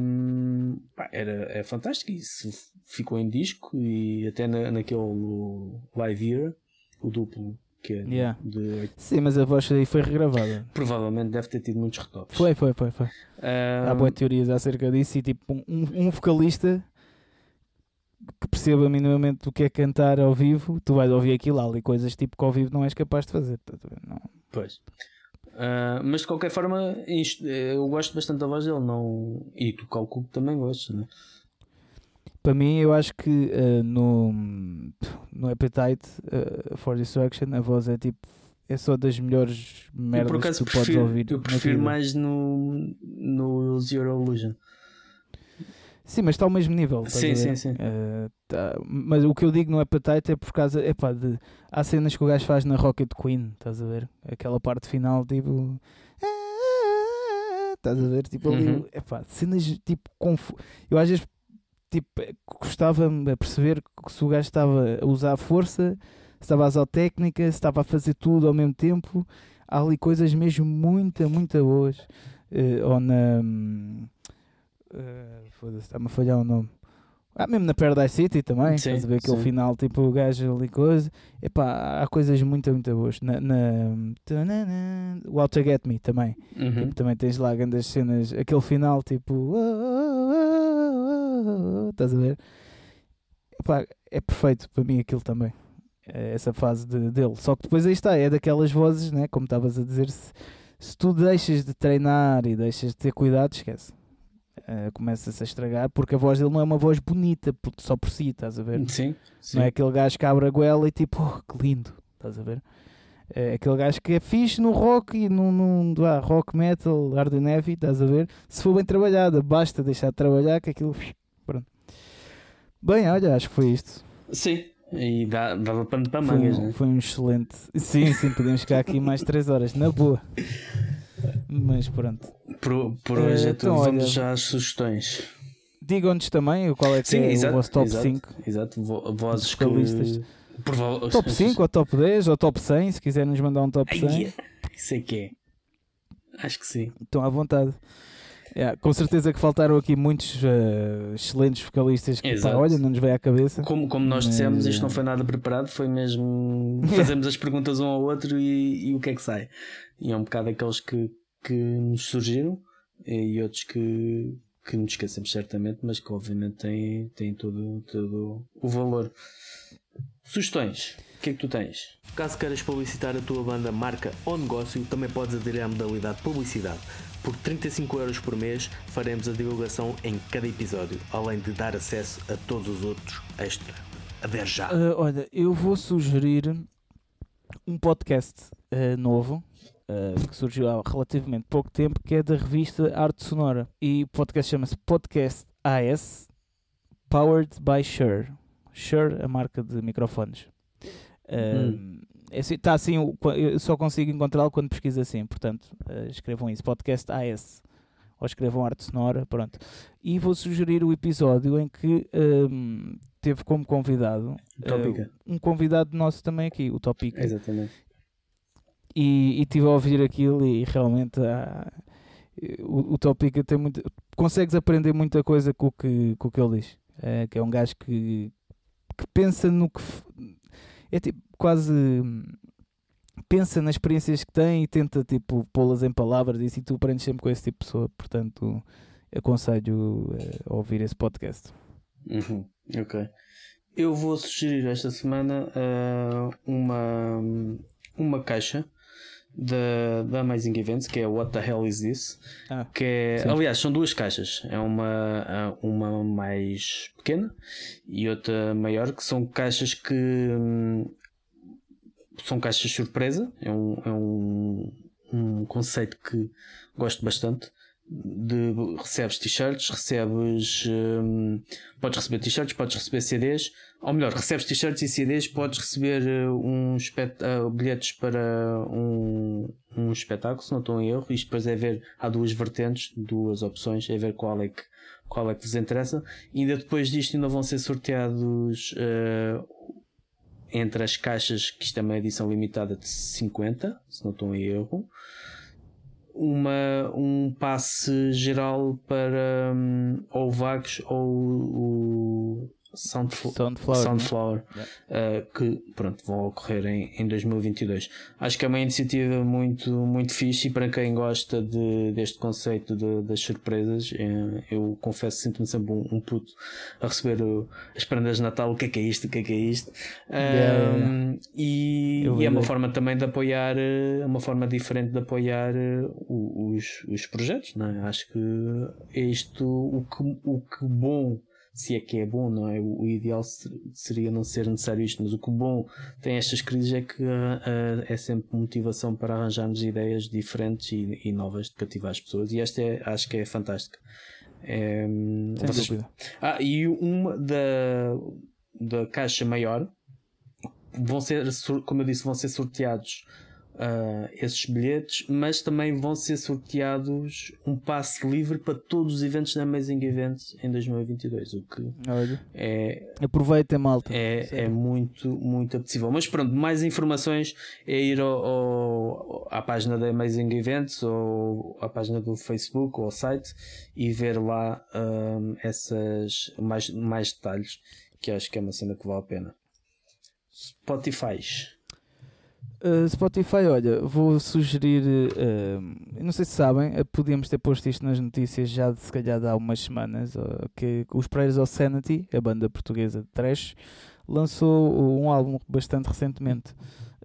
hum, pá, era, é fantástico. E isso ficou em disco e até na, naquele live era, o duplo, que é Yeah. de Sim, mas a voz aí foi regravada. provavelmente deve ter tido muitos retoques. Foi, foi, foi. foi. Há Hum, boas teorias acerca disso e tipo, um, um vocalista que perceba minimamente o que é cantar ao vivo, tu vais ouvir aquilo há ali coisas tipo que ao vivo não és capaz de fazer. a ver? Não. Pois. Ah, mas de qualquer forma, isto- eu gosto bastante da voz dele, não... e tu calculo que também gostas, né? Para mim, eu acho que eh, no, no Appetite eh, for Destruction a voz é tipo. É só das melhores merdas acaso que tu podes prefiro, ouvir. eu prefiro mais no, no Zero Illusion. Sim, mas está ao mesmo nível. Sim, ver? sim, sim. Eh, tá- Mas o que eu digo não é patete, é por causa. Epá, de... Há cenas que o gajo faz na Rocket Queen, estás a ver? Aquela parte final, tipo. Estás a ver? Tipo ali. Uhum. Epá, cenas tipo. Confu... Eu às vezes tipo, eh, gostava-me a perceber que se o gajo estava a usar a força, se estava a usar técnica, se estava a fazer tudo ao mesmo tempo. Há ali coisas mesmo muito, muito boas. Eh, ou na. hum, eh, Foda-se, está-me a falhar o nome. Ah, mesmo na Paradise City também, Sim, estás a ver aquele sim. final, tipo o gajo ali coisa. Epá, há coisas muito, muito boas. Na, na How to Get Me também. Uhum. Tipo, também tens lá grandes cenas, aquele final tipo. "Oh, oh, oh, oh, oh", Estás a ver? Epá, é perfeito para mim aquilo também. É Essa fase de- dele. Só que depois aí está, é daquelas vozes, né? como estavas a dizer, se, se tu deixas de treinar e deixas de ter cuidado, esquece. Eh, Começa-se a estragar porque a voz dele não é uma voz bonita só por si, estás a ver? Sim, sim. Não é aquele gajo que abre a goela e tipo, oh, que lindo, estás a ver? É aquele gajo que é fixe no rock e num, num vá, rock metal, hard and heavy, estás a ver? Se for bem trabalhada, basta deixar de trabalhar que aquilo. Bem, olha, acho que foi isto. Sim. E dá, dava pano para Foi, mangas, um, né? foi um excelente. Sim, sim, podemos ficar aqui mais 3 horas, na boa. Mas pronto. Por, por hoje é então, tudo. Vamos olha- já às sugestões. Digam-nos também qual é que Sim, é exato. o vosso top exato, 5. Exato. Vo- Vozes que. Top 5 ou top 10 ou top 100, se quiserem nos mandar um top 100. Ai, Isso é que é. Acho que sim. Estão à vontade. Yeah, com certeza que faltaram aqui muitos eh, excelentes vocalistas que, pá, olha, não nos veio à cabeça. Como, como nós Mas, dissemos, isto não foi nada preparado, foi mesmo fazemos as perguntas um ao outro e, e o que é que sai. E é um bocado aqueles que, que nos surgiram e outros que, que nos esquecemos certamente, mas que obviamente têm, têm todo, todo o valor. Sugestões. O que é que tu tens? Caso queiras publicitar a tua banda, marca ou negócio, também podes aderir à modalidade publicidade. Por 35 euros por mês faremos a divulgação em cada episódio, além de dar acesso a todos os outros extra. Adere já! Ah, olha, eu vou sugerir um podcast ah, novo ah, que surgiu há relativamente pouco tempo, que é da revista Arte Sonora. E o podcast chama-se Podcast AS, Powered by Shure. Shure, a marca de microfones. Hum. Está assim, eu só consigo encontrá-lo quando pesquiso assim, portanto, ah, escrevam isso, Podcast AS. Ou escrevam arte sonora, pronto. E vou sugerir o episódio em que ahm, teve como convidado eh, um convidado nosso também aqui, o Topic. Exatamente. E estive a ouvir aquilo e realmente há- o, o Topic tem muito. Consegues aprender muita coisa com o que, com o que ele diz. Eh, que é um gajo que, que pensa no que. É tipo quase. hum, Pensa nas experiências que tem e tenta tipo pô-las em palavras e e tu aprendes sempre com esse tipo de pessoa. Portanto, aconselho eh, a ouvir esse podcast. Uhum, ok. Eu vou sugerir esta semana ah, uma, uma caixa da, da Amazing Events que é What the Hell is This? Ah, Que é, sim. aliás, são duas caixas. É uma, ah, uma mais pequena e outra maior, que são caixas que hum, são caixas surpresa. É um, é um, um conceito que gosto bastante. De, recebes t-shirts, recebes. hum, podes receber t-shirts, podes receber CDs. Ou melhor, recebes t-shirts e CDs, podes receber eh, um ah, bilhetes para um, um espetáculo, se não estou em erro. Isto depois é ver, há duas vertentes, duas opções, é ver qual é que, qual é que vos interessa. E ainda depois disto ainda vão ser sorteados eh, entre as caixas, que isto é uma edição limitada de 50, se não estou em erro, uma, um passe geral para hum, ou Vagos ou Soundfl- Soundflower. né? Soundflower, Yeah. uh, que pronto, vão ocorrer em, em 2022. Acho que é uma iniciativa muito, muito fixe e para quem gosta de, deste conceito de- das surpresas, eh, eu confesso sinto-me sempre um, um puto a receber o- as prendas de Natal. O que é que é isto? O que é que é isto? Yeah, Um, E, Eu e é uma forma também de apoiar, eh, é uma forma diferente de apoiar eh, os, os projetos, não é? Acho que é isto o que, o que bom, se é que é bom, não é? O, ideal ser- seria não ser necessário isto, mas o que bom tem estas crises é que ah, é sempre motivação para arranjarmos ideias diferentes e, e novas de cativar as pessoas, e esta é, acho que é fantástica. É, Sem vocês- dúvida. Ah, e uma da, da caixa maior vão ser, como eu disse, vão ser sorteados ah, esses bilhetes, mas também vão ser sorteados um passe livre para todos os eventos da Amazing Events em 2022, o que Olha, é, aproveitem, malta. é, é muito, muito apetecível. Mas pronto, mais informações é ir ao, ao- à página da Amazing Events ou à página do Facebook ou ao site e ver lá hum, essas mais, mais detalhes que acho que é uma cena que vale a pena. Spotify. Uh, Spotify, olha, vou sugerir. uh, não sei se sabem, uh, podíamos ter posto isto nas notícias já de se calhar há umas semanas. uh, que os Prayers of Sanity, a banda portuguesa de trash, lançou um álbum bastante recentemente.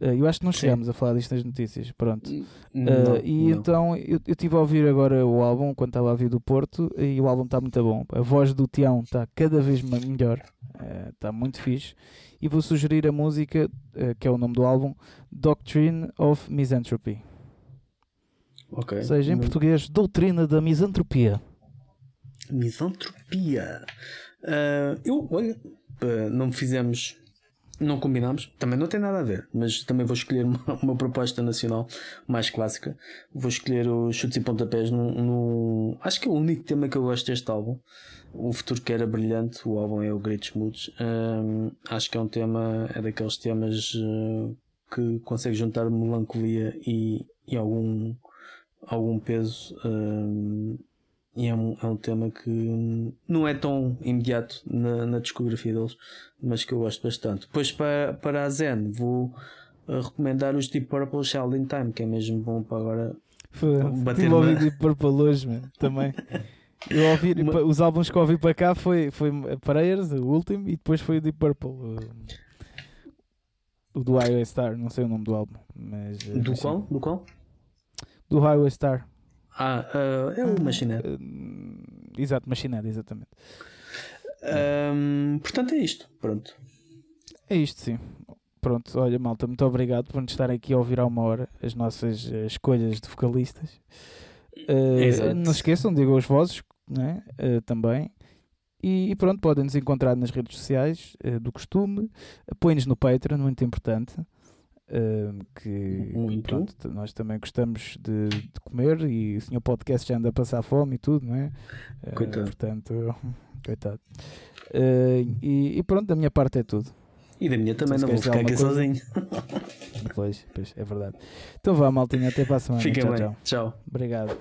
Uh, eu acho que não chegámos a falar disto nas notícias. Pronto. Uh, Não, e não. então eu estive a ouvir agora o álbum quando estava a vir do Porto e o álbum está muito bom. A voz do Tião está cada vez melhor, está muito fixe. E vou sugerir a música, eh, que é o nome do álbum, Doctrine of Misanthropy. Ok. Ou seja, em português, Doutrina da Misantropia. Misantropia. Eu, olha, não fizemos, não combinámos, também não tem nada a ver, mas também vou escolher uma, uma proposta nacional mais clássica. Vou escolher os chutes e pontapés no, no- Acho que é o único tema que eu gosto deste álbum. O futuro que era brilhante, o álbum é o Great Moods. Ah, acho que é um tema, é daqueles temas ah, que consegue juntar melancolia e, e algum, algum peso. ah, e é um, é um tema que hum, não é tão imediato na, na discografia deles, mas que eu gosto bastante. Depois para, para a Zen vou uh, recomendar os Deep Purple Shell in Time, que é mesmo bom para agora. Bater Estive a ouvir Deep Purple hoje, mano, também. Eu ouvi, Uma- Os álbuns que ouvi para cá foi, foi a Prayers, o último, e depois foi o Deep Purple. O, o do Highway Star, não sei o nome do álbum. Mas, eh, Do qual? Do qual? Do Highway Star. Ah, uh, é o Machinette. Hum, exato, Machinada, exatamente. Hum, portanto é isto. Pronto. É isto, sim. Pronto, olha, malta, muito obrigado por nos estarem aqui a ouvir há uma hora as nossas eh, escolhas de vocalistas. Exato. não se esqueçam, digam os vozes né? eh, também. E, e pronto, podem nos encontrar nas redes sociais eh, do costume. Apoiem-nos no Patreon, muito importante. Eh, que pronto, nós também gostamos de, de comer e o senhor podcast já anda a passar fome e tudo, não é? Eh, Coitado. portanto, coitado. Eh, e, e pronto, da minha parte é tudo. E da minha também Se não vou ficar aqui sozinho. Pois, pois, é verdade. Então vá, maltinha, até para a semana. Fiquem tchau, bem. tchau. Tchau. Obrigado.